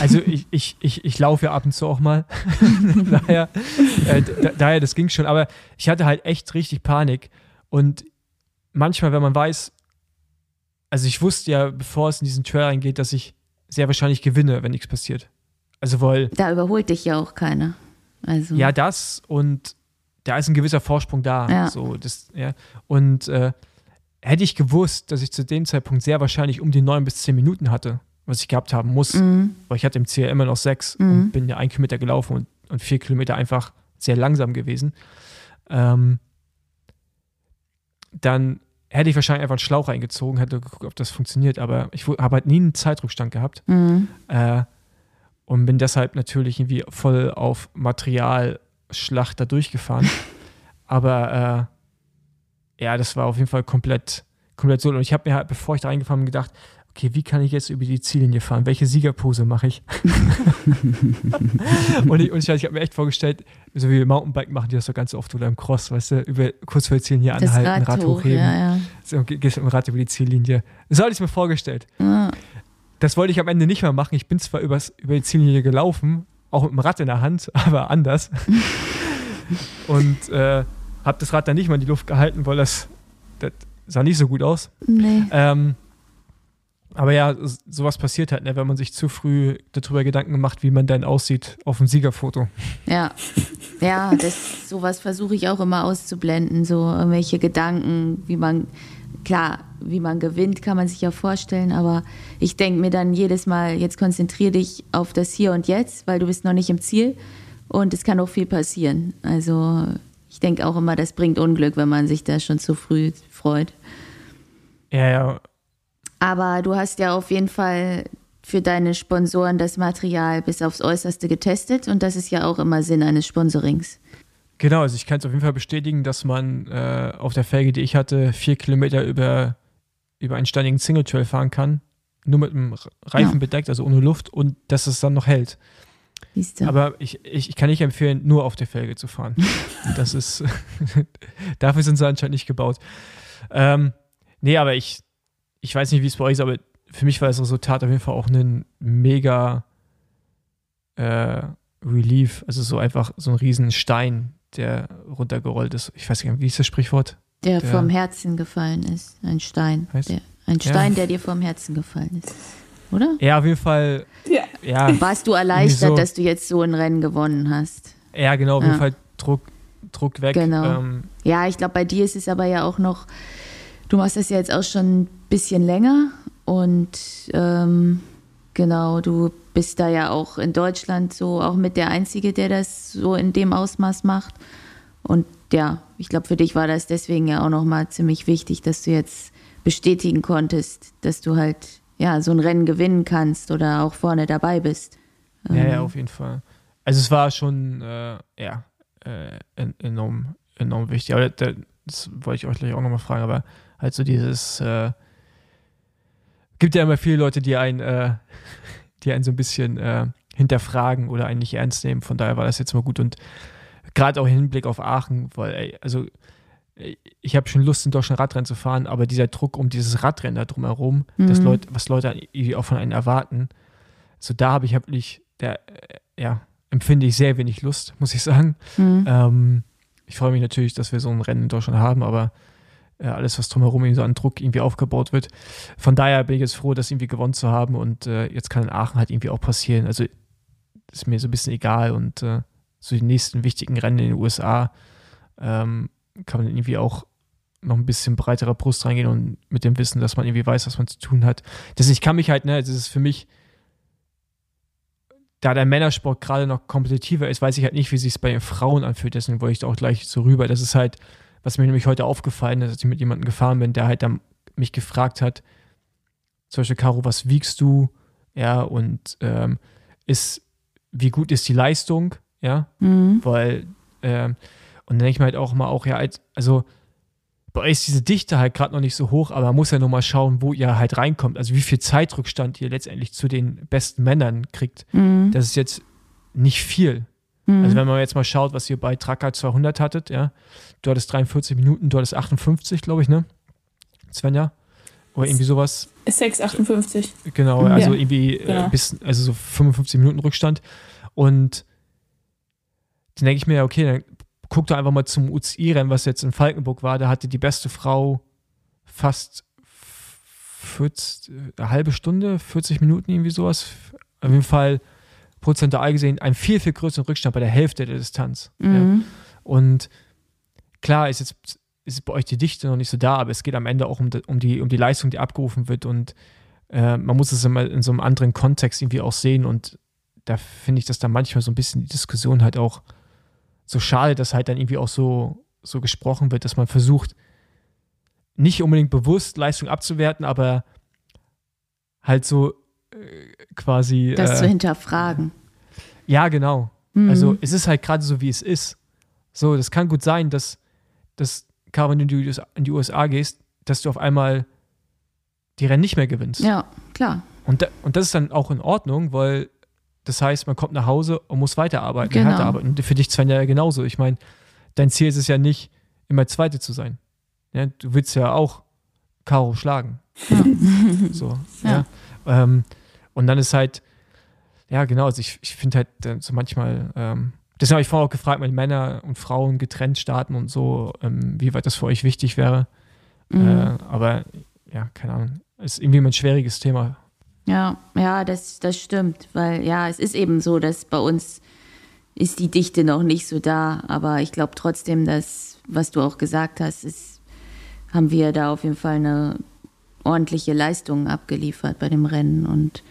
Also ich, ich, ich, ich laufe ja ab und zu auch mal. daher, äh, da, daher, das ging schon. Aber ich hatte halt echt richtig Panik. Und manchmal, wenn man weiß, also ich wusste ja, bevor es in diesen Trail reingeht, dass ich sehr wahrscheinlich gewinne, wenn nichts passiert. Also weil, Da überholt dich ja auch keiner. Also, ja, das und da ist ein gewisser Vorsprung da. Ja. So, das, ja. Und äh, hätte ich gewusst, dass ich zu dem Zeitpunkt sehr wahrscheinlich um die neun bis zehn Minuten hatte, was ich gehabt haben muss, Mhm. weil ich hatte im Ziel immer noch sechs Mhm. und bin ja ein Kilometer gelaufen und, und vier Kilometer einfach sehr langsam gewesen. Ähm, dann hätte ich wahrscheinlich einfach einen Schlauch reingezogen, hätte geguckt, ob das funktioniert, aber ich habe halt nie einen Zeitrückstand gehabt Mhm. äh, und bin deshalb natürlich irgendwie voll auf Materialschlacht da durchgefahren. aber äh, ja, das war auf jeden Fall komplett, komplett so. Und ich habe mir halt, bevor ich da reingefahren bin, gedacht, okay, wie kann ich jetzt über die Ziellinie fahren? Welche Siegerpose mache ich? und ich, und ich, ich habe mir echt vorgestellt, so wie Mountainbike machen die das so ganz oft oder im Cross, weißt du, über, kurz vor der Ziellinie Das anhalten, Rad, Rad, hoch, hochheben, ja, ja. so, ge- gehst mit dem Rad über die Ziellinie. So hatte ich es mir vorgestellt. Ah, das wollte ich am Ende nicht mehr machen. Ich bin zwar übers, über die Ziellinie gelaufen, auch mit dem Rad in der Hand, aber anders. und äh, habe das Rad dann nicht mal in die Luft gehalten, weil das, das sah nicht so gut aus. Nee. Ähm, aber ja, sowas passiert halt, ne, wenn man sich zu früh darüber Gedanken macht, wie man dann aussieht auf dem Siegerfoto. Ja, ja, das, sowas versuche ich auch immer auszublenden, so irgendwelche Gedanken, wie man, klar, wie man gewinnt, kann man sich ja vorstellen, aber ich denke mir dann jedes Mal, jetzt konzentriere dich auf das Hier und Jetzt, weil du bist noch nicht im Ziel und es kann auch viel passieren. Also ich denke auch immer, das bringt Unglück, wenn man sich da schon zu früh freut. Ja, ja, aber du hast ja auf jeden Fall für deine Sponsoren das Material bis aufs Äußerste getestet und das ist ja auch immer Sinn eines Sponsorings. Genau, also ich kann es auf jeden Fall bestätigen, dass man äh, auf der Felge, die ich hatte, vier Kilometer über, über einen steinigen Single Trail fahren kann. Nur mit dem Reifen ja. bedeckt, also ohne Luft und dass es dann noch hält. Aber ich, ich, ich, kann nicht empfehlen, nur auf der Felge zu fahren. das ist, dafür sind sie anscheinend nicht gebaut. Ähm, nee, aber ich, ich weiß nicht, wie es bei euch ist, aber für mich war das Resultat auf jeden Fall auch ein mega äh, Relief. Also so einfach so ein riesen Stein, der runtergerollt ist. Ich weiß nicht, wie ist das Sprichwort? Der, der vom Herzen gefallen ist. Ein Stein. Der, ein Stein, ja. der dir vom Herzen gefallen ist. Oder? Ja, auf jeden Fall. Ja. ja Warst du erleichtert, so, dass du jetzt so ein Rennen gewonnen hast? Ja, genau, auf ja. jeden Fall Druck, Druck weg. Genau. Ähm, ja, ich glaube, bei dir ist es aber ja auch noch, du machst das ja jetzt auch schon bisschen länger und ähm, genau, du bist da ja auch in Deutschland so auch mit der Einzige, der das so in dem Ausmaß macht. Und ja, ich glaube, für dich war das deswegen ja auch nochmal ziemlich wichtig, dass du jetzt bestätigen konntest, dass du halt ja so ein Rennen gewinnen kannst oder auch vorne dabei bist. Ja, ja, ähm, auf jeden Fall. Also es war schon äh, ja äh, enorm, enorm wichtig. Aber das, das wollte ich euch gleich auch nochmal fragen, aber halt so dieses äh, gibt ja immer viele Leute, die einen, äh, die einen so ein bisschen äh, hinterfragen oder einen nicht ernst nehmen. Von daher war das jetzt mal gut und gerade auch im Hinblick auf Aachen, weil, ey, also ich habe schon Lust, in Deutschland Radrennen zu fahren, aber dieser Druck um dieses Radrennen da drumherum, mhm. das Leute, was Leute auch von einem erwarten, so da habe ich wirklich, der, ja, empfinde ich sehr wenig Lust, muss ich sagen. Mhm. Ähm, ich freue mich natürlich, dass wir so ein Rennen in Deutschland haben, aber alles, was drumherum irgendwie so an Druck irgendwie aufgebaut wird. Von daher bin ich jetzt froh, das irgendwie gewonnen zu haben und äh, jetzt kann in Aachen halt irgendwie auch passieren. Also ist mir so ein bisschen egal und äh, so die nächsten wichtigen Rennen in den USA ähm, kann man irgendwie auch noch ein bisschen breiterer Brust reingehen und mit dem Wissen, dass man irgendwie weiß, was man zu tun hat. Das ich kann mich halt, ne, das ist für mich, da der Männersport gerade noch kompetitiver ist, weiß ich halt nicht, wie sich es bei den Frauen anfühlt. Deswegen wollte ich da auch gleich so rüber. Das ist halt, was mir nämlich heute aufgefallen ist, als ich mit jemandem gefahren bin, der halt dann mich gefragt hat, zum Beispiel, Caro, was wiegst du? Ja, und ähm, ist, wie gut ist die Leistung? Ja, mhm. weil, ähm, und dann denke ich mir halt auch mal auch, ja, also bei euch ist diese Dichte halt gerade noch nicht so hoch, aber man muss ja nur mal schauen, wo ihr halt reinkommt. Also wie viel Zeitrückstand ihr letztendlich zu den besten Männern kriegt. Mhm. Das ist jetzt nicht viel. Mhm. Also wenn man jetzt mal schaut, was ihr bei Tracker 200 hattet, ja, du hattest 43 Minuten, du hattest 58, glaube ich, ne? Svenja? Oder irgendwie sowas. 6,58. Genau, also ja. irgendwie äh, genau. bis, also so 55 Minuten Rückstand. Und dann denke ich mir, okay, dann guck doch einfach mal zum UCI-Rennen, was jetzt in Falkenburg war. Da hatte die beste Frau fast 40, eine halbe Stunde, 40 Minuten, irgendwie sowas. Auf jeden Fall prozentual gesehen einen viel, viel größeren Rückstand bei der Hälfte der Distanz. Mhm. Ja. Und klar ist jetzt ist bei euch die Dichte noch nicht so da, aber es geht am Ende auch um die, um die, um die Leistung, die abgerufen wird und äh, man muss es immer in so einem anderen Kontext irgendwie auch sehen und da finde ich, dass da manchmal so ein bisschen die Diskussion halt auch so schade, dass halt dann irgendwie auch so, so gesprochen wird, dass man versucht, nicht unbedingt bewusst Leistung abzuwerten, aber halt so quasi. Das äh, zu hinterfragen. Ja, genau. Mhm. Also es ist halt gerade so, wie es ist. So, das kann gut sein, dass, dass wenn du in die USA gehst, dass du auf einmal die Rennen nicht mehr gewinnst. Ja, klar. Und, da, und das ist dann auch in Ordnung, weil das heißt, man kommt nach Hause und muss weiterarbeiten, genau. weiterarbeiten. Und für dich, Sven, ja genauso. Ich meine, dein Ziel ist es ja nicht, immer Zweite zu sein. Ja, du willst ja auch Caro schlagen. Ja. So, ja. ja. Ähm, Und dann ist halt, ja, genau, also ich, ich finde halt so manchmal, ähm, deswegen habe ich vorhin auch gefragt, wenn Männer und Frauen getrennt starten und so, ähm, wie weit das für euch wichtig wäre. Mhm. Äh, aber ja, keine Ahnung, ist irgendwie ein schwieriges Thema. Ja, ja, das, das stimmt, weil ja, es ist eben so, dass bei uns ist die Dichte noch nicht so da, aber ich glaube trotzdem, dass, was du auch gesagt hast, ist, haben wir da auf jeden Fall eine ordentliche Leistung abgeliefert bei dem Rennen und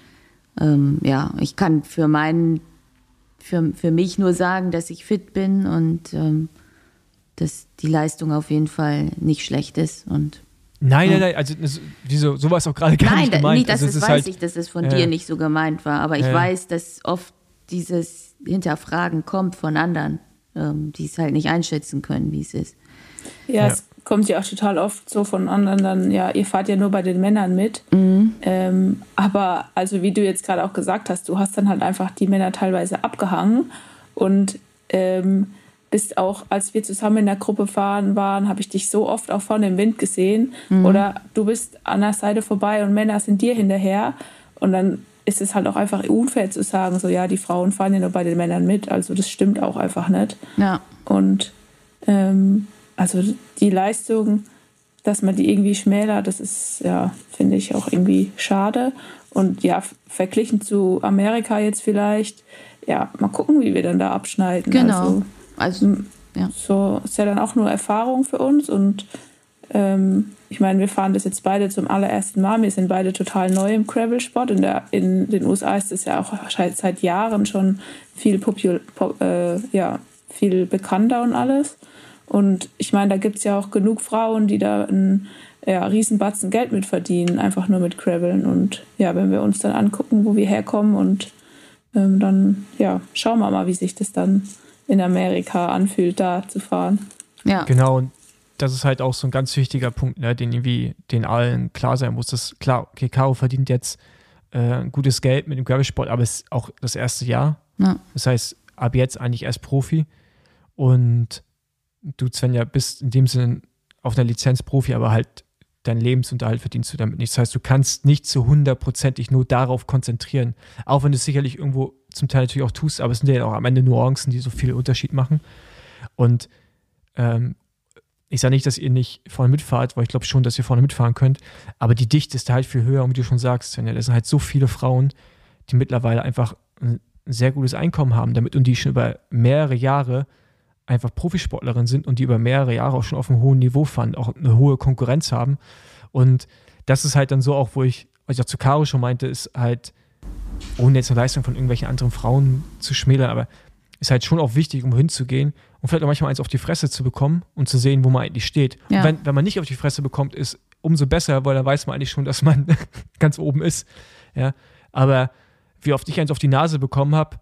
ähm, ja, ich kann für meinen, für, für mich nur sagen, dass ich fit bin und ähm, dass die Leistung auf jeden Fall nicht schlecht ist und Nein, nein, nein, also wieso, so war es auch gerade gar nein, nicht gemeint. Nein, nicht, dass also, das weiß halt, ich, dass es von ja. dir nicht so gemeint war, aber ich ja. weiß, dass oft dieses Hinterfragen kommt von anderen, ähm, die es halt nicht einschätzen können, wie es ist. Ja, ja, es kommt ja auch total oft so von anderen dann, ja, ihr fahrt ja nur bei den Männern mit. Mhm. Ähm, aber also wie du jetzt gerade auch gesagt hast, du hast dann halt einfach die Männer teilweise abgehangen und ähm, bist auch, als wir zusammen in der Gruppe fahren waren, habe ich dich so oft auch vorne im Wind gesehen. Mhm. Oder du bist an der Seite vorbei und Männer sind dir hinterher. Und dann ist es halt auch einfach unfair zu sagen, so ja, die Frauen fahren ja nur bei den Männern mit. Also das stimmt auch einfach nicht. Ja. Und ähm, also die Leistung, dass man die irgendwie schmälert, das ist, ja, finde ich auch irgendwie schade. Und ja, verglichen zu Amerika jetzt vielleicht, ja, mal gucken, wie wir dann da abschneiden. Genau. Also, also, ja. So ist ja dann auch nur Erfahrung für uns und ähm, ich meine, wir fahren das jetzt beide zum allerersten Mal. Wir sind beide total neu im Gravel-Sport. In, in den USA ist es ja auch seit Jahren schon viel, Popul Pop, äh, ja, viel bekannter und alles. Und ich meine, da gibt es ja auch genug Frauen, die da einen ja, Riesenbatzen Geld mit verdienen, einfach nur mit Graveln. Und ja, wenn wir uns dann angucken, wo wir herkommen und ähm, dann ja, schauen wir mal, wie sich das dann in Amerika anfühlt, da zu fahren. Ja. Genau, und das ist halt auch so ein ganz wichtiger Punkt, ne, den irgendwie den allen klar sein muss. Das klar, okay, Caro verdient jetzt äh, gutes Geld mit dem Gravelsport, aber es ist auch das erste Jahr. Ja. Das heißt, ab jetzt eigentlich erst Profi. Und du, Svenja, bist in dem Sinne auf einer Lizenz Profi, aber halt dein Lebensunterhalt verdienst du damit nicht. Das heißt, du kannst nicht zu hundertprozentig nur darauf konzentrieren. Auch wenn du es sicherlich irgendwo zum Teil natürlich auch tust, aber es sind ja auch am Ende Nuancen, die so viel Unterschied machen. Und ähm, ich sage nicht, dass ihr nicht vorne mitfahrt, weil ich glaube schon, dass ihr vorne mitfahren könnt, aber die Dichte ist da halt viel höher und wie du schon sagst, Svenja, das sind halt so viele Frauen, die mittlerweile einfach ein sehr gutes Einkommen haben, damit und die schon über mehrere Jahre einfach Profisportlerin sind und die über mehrere Jahre auch schon auf einem hohen Niveau fahren, auch eine hohe Konkurrenz haben. Und das ist halt dann so auch, wo ich, was ich auch zu Caro schon meinte, ist halt, ohne jetzt eine Leistung von irgendwelchen anderen Frauen zu schmälern, aber ist halt schon auch wichtig, um hinzugehen und vielleicht auch manchmal eins auf die Fresse zu bekommen und zu sehen, wo man eigentlich steht. Ja. Und wenn, wenn man nicht auf die Fresse bekommt, ist umso besser, weil dann weiß man eigentlich schon, dass man ganz oben ist. Ja, aber wie oft ich eins auf die Nase bekommen habe,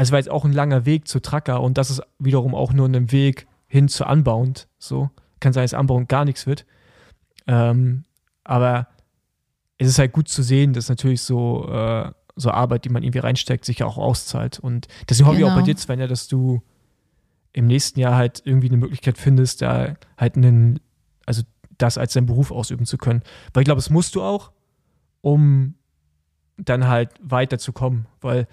also war jetzt auch ein langer Weg zu Tracker und das ist wiederum auch nur ein Weg hin zu Unbound. So kann sein, dass Unbound gar nichts wird. Ähm, aber es ist halt gut zu sehen, dass natürlich so, äh, so Arbeit, die man irgendwie reinsteckt, sich ja auch auszahlt. Und deswegen hoffe ich auch bei genau. dir, Svenja, dass du im nächsten Jahr halt irgendwie eine Möglichkeit findest, da halt einen, also das als deinen Beruf ausüben zu können. Weil ich glaube, das musst du auch, um dann halt weiterzukommen. Weil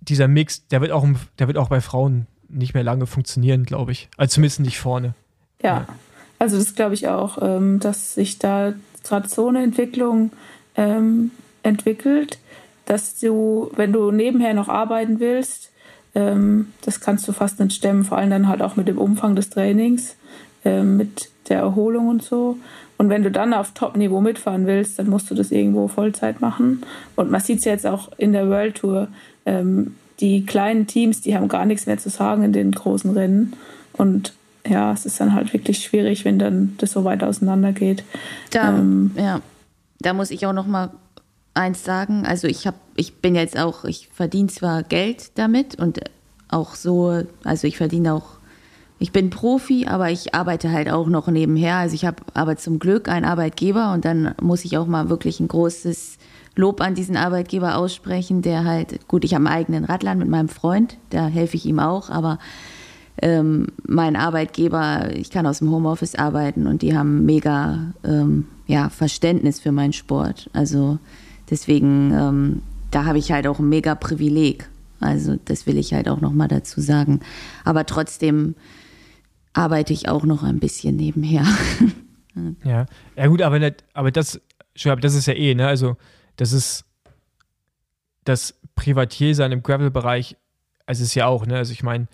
dieser Mix, der wird auch, der wird auch bei Frauen nicht mehr lange funktionieren, glaube ich. Also zumindest nicht vorne. Ja, ja. also das glaube ich auch, ähm, dass sich da gerade so eine Entwicklung ähm, entwickelt, dass du, wenn du nebenher noch arbeiten willst, ähm, das kannst du fast nicht stemmen, vor allem dann halt auch mit dem Umfang des Trainings, ähm, mit der Erholung und so. Und wenn du dann auf Top-Niveau mitfahren willst, dann musst du das irgendwo Vollzeit machen. Und man sieht es jetzt auch in der World Tour. Ähm, die kleinen Teams, die haben gar nichts mehr zu sagen in den großen Rennen. Und ja, es ist dann halt wirklich schwierig, wenn dann das so weit auseinander geht. Da, ähm, ja, da muss ich auch noch mal eins sagen. Also ich habe, ich bin jetzt auch, ich verdiene zwar Geld damit und auch so, also ich verdiene auch, ich bin Profi, aber ich arbeite halt auch noch nebenher. Also ich habe aber zum Glück einen Arbeitgeber und dann muss ich auch mal wirklich ein großes Lob an diesen Arbeitgeber aussprechen, der halt, gut, ich habe einen eigenen Radland mit meinem Freund, da helfe ich ihm auch, aber ähm, mein Arbeitgeber, ich kann aus dem Homeoffice arbeiten und die haben mega ähm, ja, Verständnis für meinen Sport. Also Deswegen, ähm, da habe ich halt auch ein mega Privileg. Also das will ich halt auch nochmal dazu sagen. Aber trotzdem arbeite ich auch noch ein bisschen nebenher. ja, ja gut, aber, nicht, aber das, aber das ist ja eh, ne? Also das ist das Privatier sein im Gravel-Bereich, also ist ja auch, ne? Also ich meine,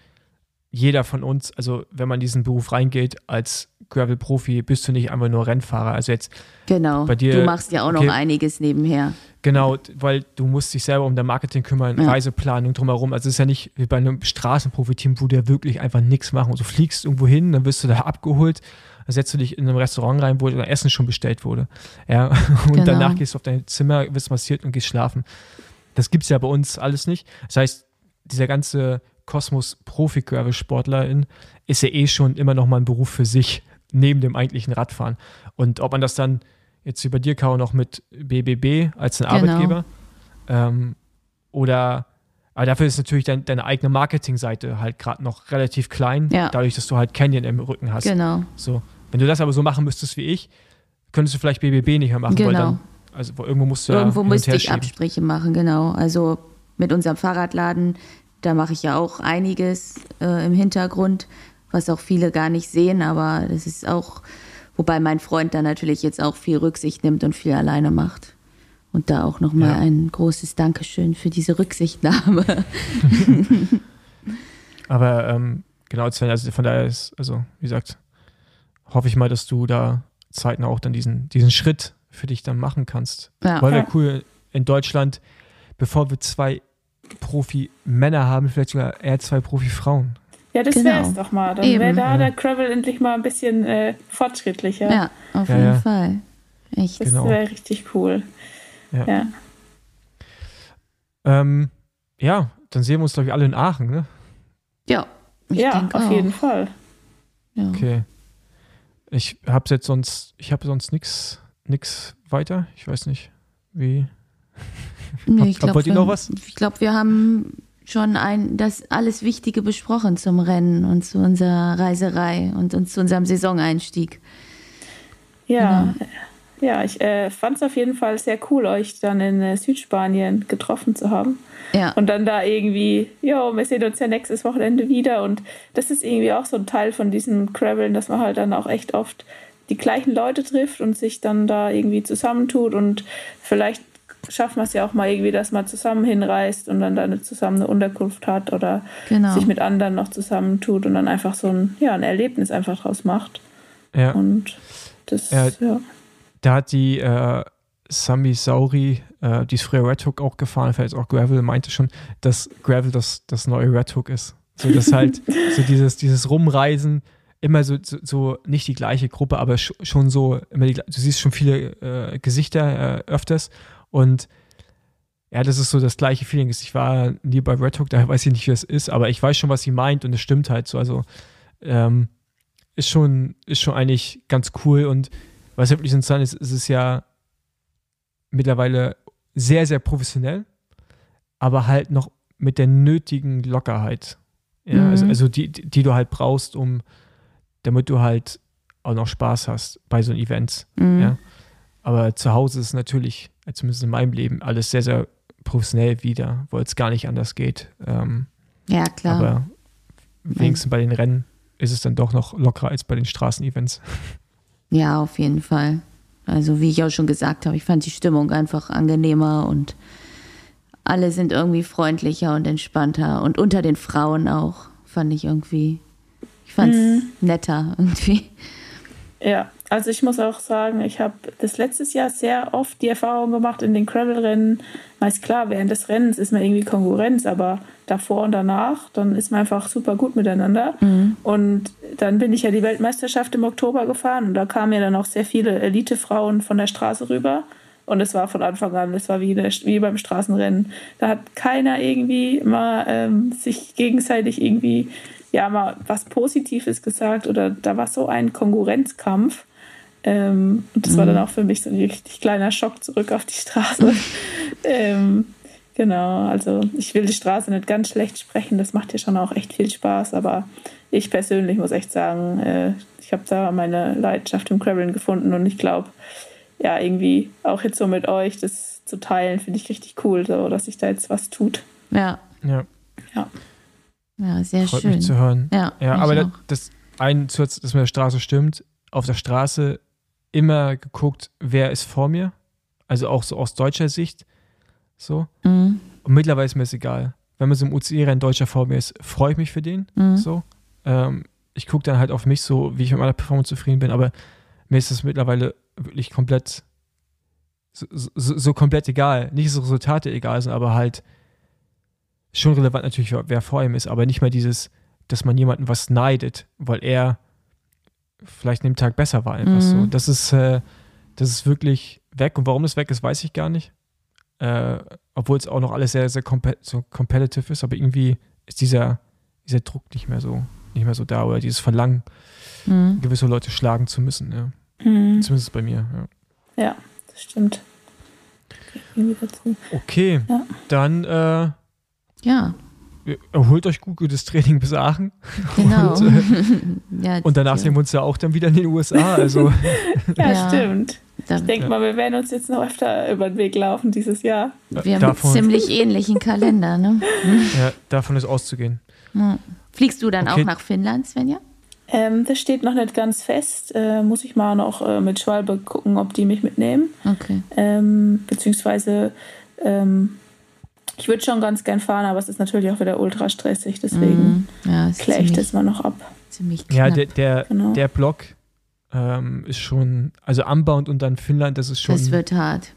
jeder von uns, also wenn man in diesen Beruf reingeht als Gravel-Profi, bist du nicht einfach nur Rennfahrer. Also jetzt genau. bei dir. Du machst ja auch okay, noch einiges nebenher. Genau, weil du musst dich selber um dein Marketing kümmern, ja. Reiseplanung drumherum. Also es ist ja nicht wie bei einem Straßenprofi-Team, wo du ja wirklich einfach nichts machen. Und du fliegst irgendwo hin, dann wirst du da abgeholt, dann setzt du dich in ein Restaurant rein, wo dein Essen schon bestellt wurde. Ja, und genau. danach gehst du auf dein Zimmer, wirst massiert und gehst schlafen. Das gibt es ja bei uns alles nicht. Das heißt, dieser ganze Kosmos Profi-Gravel-Sportlerin ist ja eh schon immer noch mal ein Beruf für sich, neben dem eigentlichen Radfahren. Und ob man das dann jetzt über dir, Caro, noch mit BBB als ein genau. Arbeitgeber ähm, oder aber dafür ist natürlich dein, deine eigene Marketingseite halt gerade noch relativ klein, ja. dadurch, dass du halt Canyon im Rücken hast. Genau. So. Wenn du das aber so machen müsstest wie ich, könntest du vielleicht BBB nicht mehr machen, genau. weil dann, also irgendwo musst du Irgendwo ja müsste ich Abspreche machen, genau. Also mit unserem Fahrradladen da mache ich ja auch einiges äh, im Hintergrund, was auch viele gar nicht sehen, aber das ist auch, wobei mein Freund da natürlich jetzt auch viel Rücksicht nimmt und viel alleine macht. Und da auch nochmal ja. ein großes Dankeschön für diese Rücksichtnahme. aber ähm, genau, also von daher ist, also wie gesagt, hoffe ich mal, dass du da zeitnah auch dann diesen, diesen Schritt für dich dann machen kannst. Ja. Weil wäre cool in Deutschland, bevor wir zwei Profi-Männer haben, vielleicht sogar eher zwei Profi-Frauen. Ja, das genau. wäre es doch mal. Dann wäre da ja. der Gravel endlich mal ein bisschen äh, fortschrittlicher. Ja, auf ja, jeden ja. Fall. Echt. Das genau. wäre richtig cool. Ja. Ja, ähm, ja dann sehen wir uns, glaube ich, alle in Aachen, ne? Ja, ja auf auch. jeden Fall. Okay. Ich habe jetzt sonst, ich habe sonst nichts nix weiter. Ich weiß nicht, wie. Nee, ich glaube, wir, glaub, wir haben schon ein, das alles Wichtige besprochen zum Rennen und zu unserer Reiserei und, und zu unserem Saisoneinstieg. Ja, genau. ja, ich äh, fand es auf jeden Fall sehr cool, euch dann in äh, Südspanien getroffen zu haben. Ja. Und dann da irgendwie, ja, wir sehen uns ja nächstes Wochenende wieder. Und das ist irgendwie auch so ein Teil von diesen Graveln, dass man halt dann auch echt oft die gleichen Leute trifft und sich dann da irgendwie zusammentut und vielleicht schaffen wir es ja auch mal irgendwie, dass man zusammen hinreist und dann da zusammen eine Unterkunft hat oder genau. sich mit anderen noch zusammentut und dann einfach so ein, ja, ein Erlebnis einfach draus macht. Ja. Und das, ja. ja. Da hat die äh, Sami Sauri, äh, die ist früher Red Hook auch gefahren, vielleicht auch Gravel, meinte schon, dass Gravel das, das neue Red Hook ist. So, dass halt so dieses, dieses Rumreisen, immer so, so, so, nicht die gleiche Gruppe, aber schon so, immer die, du siehst schon viele äh, Gesichter äh, öfters und ja, das ist so das gleiche Feeling. Ich war nie bei Red Hook, daher weiß ich nicht, wie es ist, aber ich weiß schon, was sie meint und es stimmt halt so. Also ähm, ist schon, ist schon eigentlich ganz cool und was wirklich interessant ist, ist es ja mittlerweile sehr, sehr professionell, aber halt noch mit der nötigen Lockerheit. Ja, mhm. also, also die, die du halt brauchst, um, damit du halt auch noch Spaß hast bei so Events. Mhm. Ja. Aber zu Hause ist natürlich zumindest in meinem Leben, alles sehr, sehr professionell wieder, weil es gar nicht anders geht. Ähm, ja, klar. Aber wenigstens bei den Rennen ist es dann doch noch lockerer als bei den Straßenevents. Ja, auf jeden Fall. Also wie ich auch schon gesagt habe, ich fand die Stimmung einfach angenehmer und alle sind irgendwie freundlicher und entspannter und unter den Frauen auch fand ich irgendwie, ich fand es mhm. netter irgendwie. Ja, also ich muss auch sagen, ich habe das letztes Jahr sehr oft die Erfahrung gemacht in den Gravel-Rennen. Meist klar, während des Rennens ist man irgendwie Konkurrenz, aber davor und danach, dann ist man einfach super gut miteinander. Mhm. Und dann bin ich ja die Weltmeisterschaft im Oktober gefahren und da kamen ja dann auch sehr viele Elite-Frauen von der Straße rüber. Und es war von Anfang an, es war wie, der, wie beim Straßenrennen. Da hat keiner irgendwie mal ähm, sich gegenseitig irgendwie ja mal was Positives gesagt oder da war so ein Konkurrenzkampf. Ähm, und das mhm. war dann auch für mich so ein richtig kleiner Schock zurück auf die Straße. ähm, genau, also ich will die Straße nicht ganz schlecht sprechen, das macht ja schon auch echt viel Spaß, aber ich persönlich muss echt sagen, äh, ich habe da meine Leidenschaft im Graveln gefunden und ich glaube, ja, irgendwie auch jetzt so mit euch das zu teilen, finde ich richtig cool, so, dass sich da jetzt was tut. Ja. Ja. Ja. Ja, sehr Freut schön. mich zu hören. Ja, Ja, aber das, auch. das ein Zusatz, das mit der Straße stimmt. Auf der Straße immer geguckt, wer ist vor mir. Also auch so aus deutscher Sicht. So. Mhm. Und mittlerweile ist mir es egal. Wenn man so im UCI-Rennen Deutscher vor mir ist, freue ich mich für den. Mhm. So. Ähm, ich gucke dann halt auf mich so, wie ich mit meiner Performance zufrieden bin, aber mir ist es mittlerweile wirklich komplett so, so, so komplett egal. Nicht, dass Resultate egal sind, aber halt schon relevant natürlich, wer, vor ihm ist, aber nicht mehr dieses, dass man jemanden was neidet, weil er vielleicht an dem Tag besser war, einfach Mhm. so. Das ist, äh, das ist wirklich weg und warum es weg ist, weiß ich gar nicht. Äh, obwohl es auch noch alles sehr, sehr so competitive ist, aber irgendwie ist dieser, dieser Druck nicht mehr so, nicht mehr so da oder dieses Verlangen, Mhm. gewisse Leute schlagen zu müssen, ja. Mhm. Zumindest bei mir, ja. Ja, das stimmt. Okay, Ja. dann äh, Ja, erholt euch gut, gutes Training bis Aachen. genau. Und, äh, ja, Und danach sehen wir uns ja auch dann wieder in den USA. Also Ja, Ja. stimmt. Ich denke mal, wir werden uns jetzt noch öfter über den Weg laufen dieses Jahr. Wir haben einen davon, ziemlich ähnlichen Kalender, ne? ja, davon ist auszugehen. Fliegst du dann Okay. auch nach Finnland, Svenja? Ähm, das steht noch nicht ganz fest. Äh, muss ich mal noch äh, mit Schwalbe gucken, ob die mich mitnehmen. Okay. Ähm, beziehungsweise, ähm, ich würde schon ganz gern fahren, aber es ist natürlich auch wieder ultra stressig. Deswegen Mhm. Ja, kläre ich das mal noch ab. ziemlich Ja, knapp. der, der, Genau. der Block ähm, ist schon, also Unbound und dann Finnland, das ist schon, das wird hart.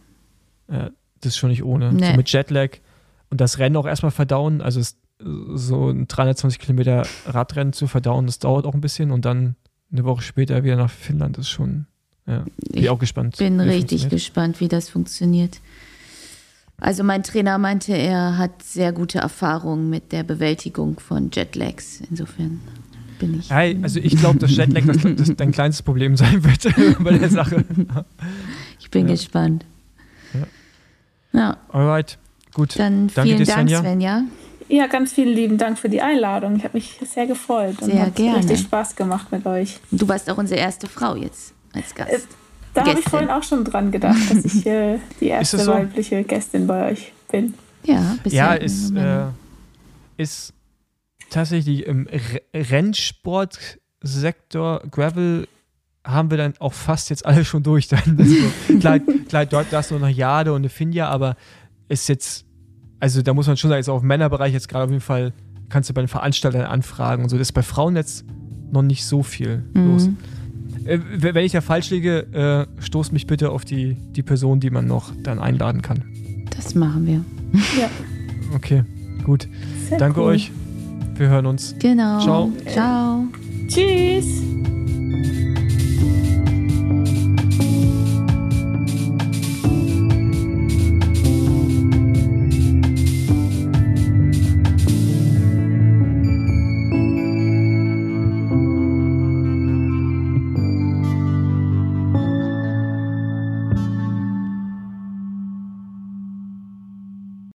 äh, das ist schon nicht ohne. Nee. So mit Jetlag und das Rennen auch erstmal verdauen, also es, so ein 320 Kilometer Radrennen zu verdauen, das dauert auch ein bisschen und dann eine Woche später wieder nach Finnland, das ist schon, ja, bin ich auch gespannt. bin richtig gespannt, wie das funktioniert. Also mein Trainer meinte, er hat sehr gute Erfahrungen mit der Bewältigung von Jetlags. Insofern bin ich. Hey, also ich glaube, dass Jetlag das, das dein kleinstes Problem sein wird bei der Sache. Ich bin Ja. gespannt. Ja. Ja, Alright, gut. dann Danke vielen dir, Dank, Svenja. Svenja. Ja, ganz vielen lieben Dank für die Einladung. Ich habe mich sehr gefreut und Sehr hat gerne. richtig Spaß gemacht mit euch. Und Du warst auch unsere erste Frau jetzt als Gast. Äh, Da habe ich vorhin auch schon dran gedacht, dass ich äh, die erste so? weibliche Gästin bei euch bin. ja, bisher Ja, ist, äh, ist tatsächlich im Re- Rennsportsektor Gravel haben wir dann auch fast jetzt alle schon durch. Dann. Also, klar, klar, dort da ist nur noch Jade und eine Finja, aber ist jetzt, also da muss man schon sagen, ist auch im Männerbereich jetzt gerade auf jeden Fall, kannst du bei den Veranstaltern anfragen und so. Das ist bei Frauen jetzt noch nicht so viel los. Äh, wenn ich da falsch liege, äh, stoß mich bitte auf die, die Person, die man noch dann einladen kann. Das machen wir. Ja, Okay, gut. sehr Danke cool. euch. Wir hören uns. Genau. Ciao. Ciao. Tschüss.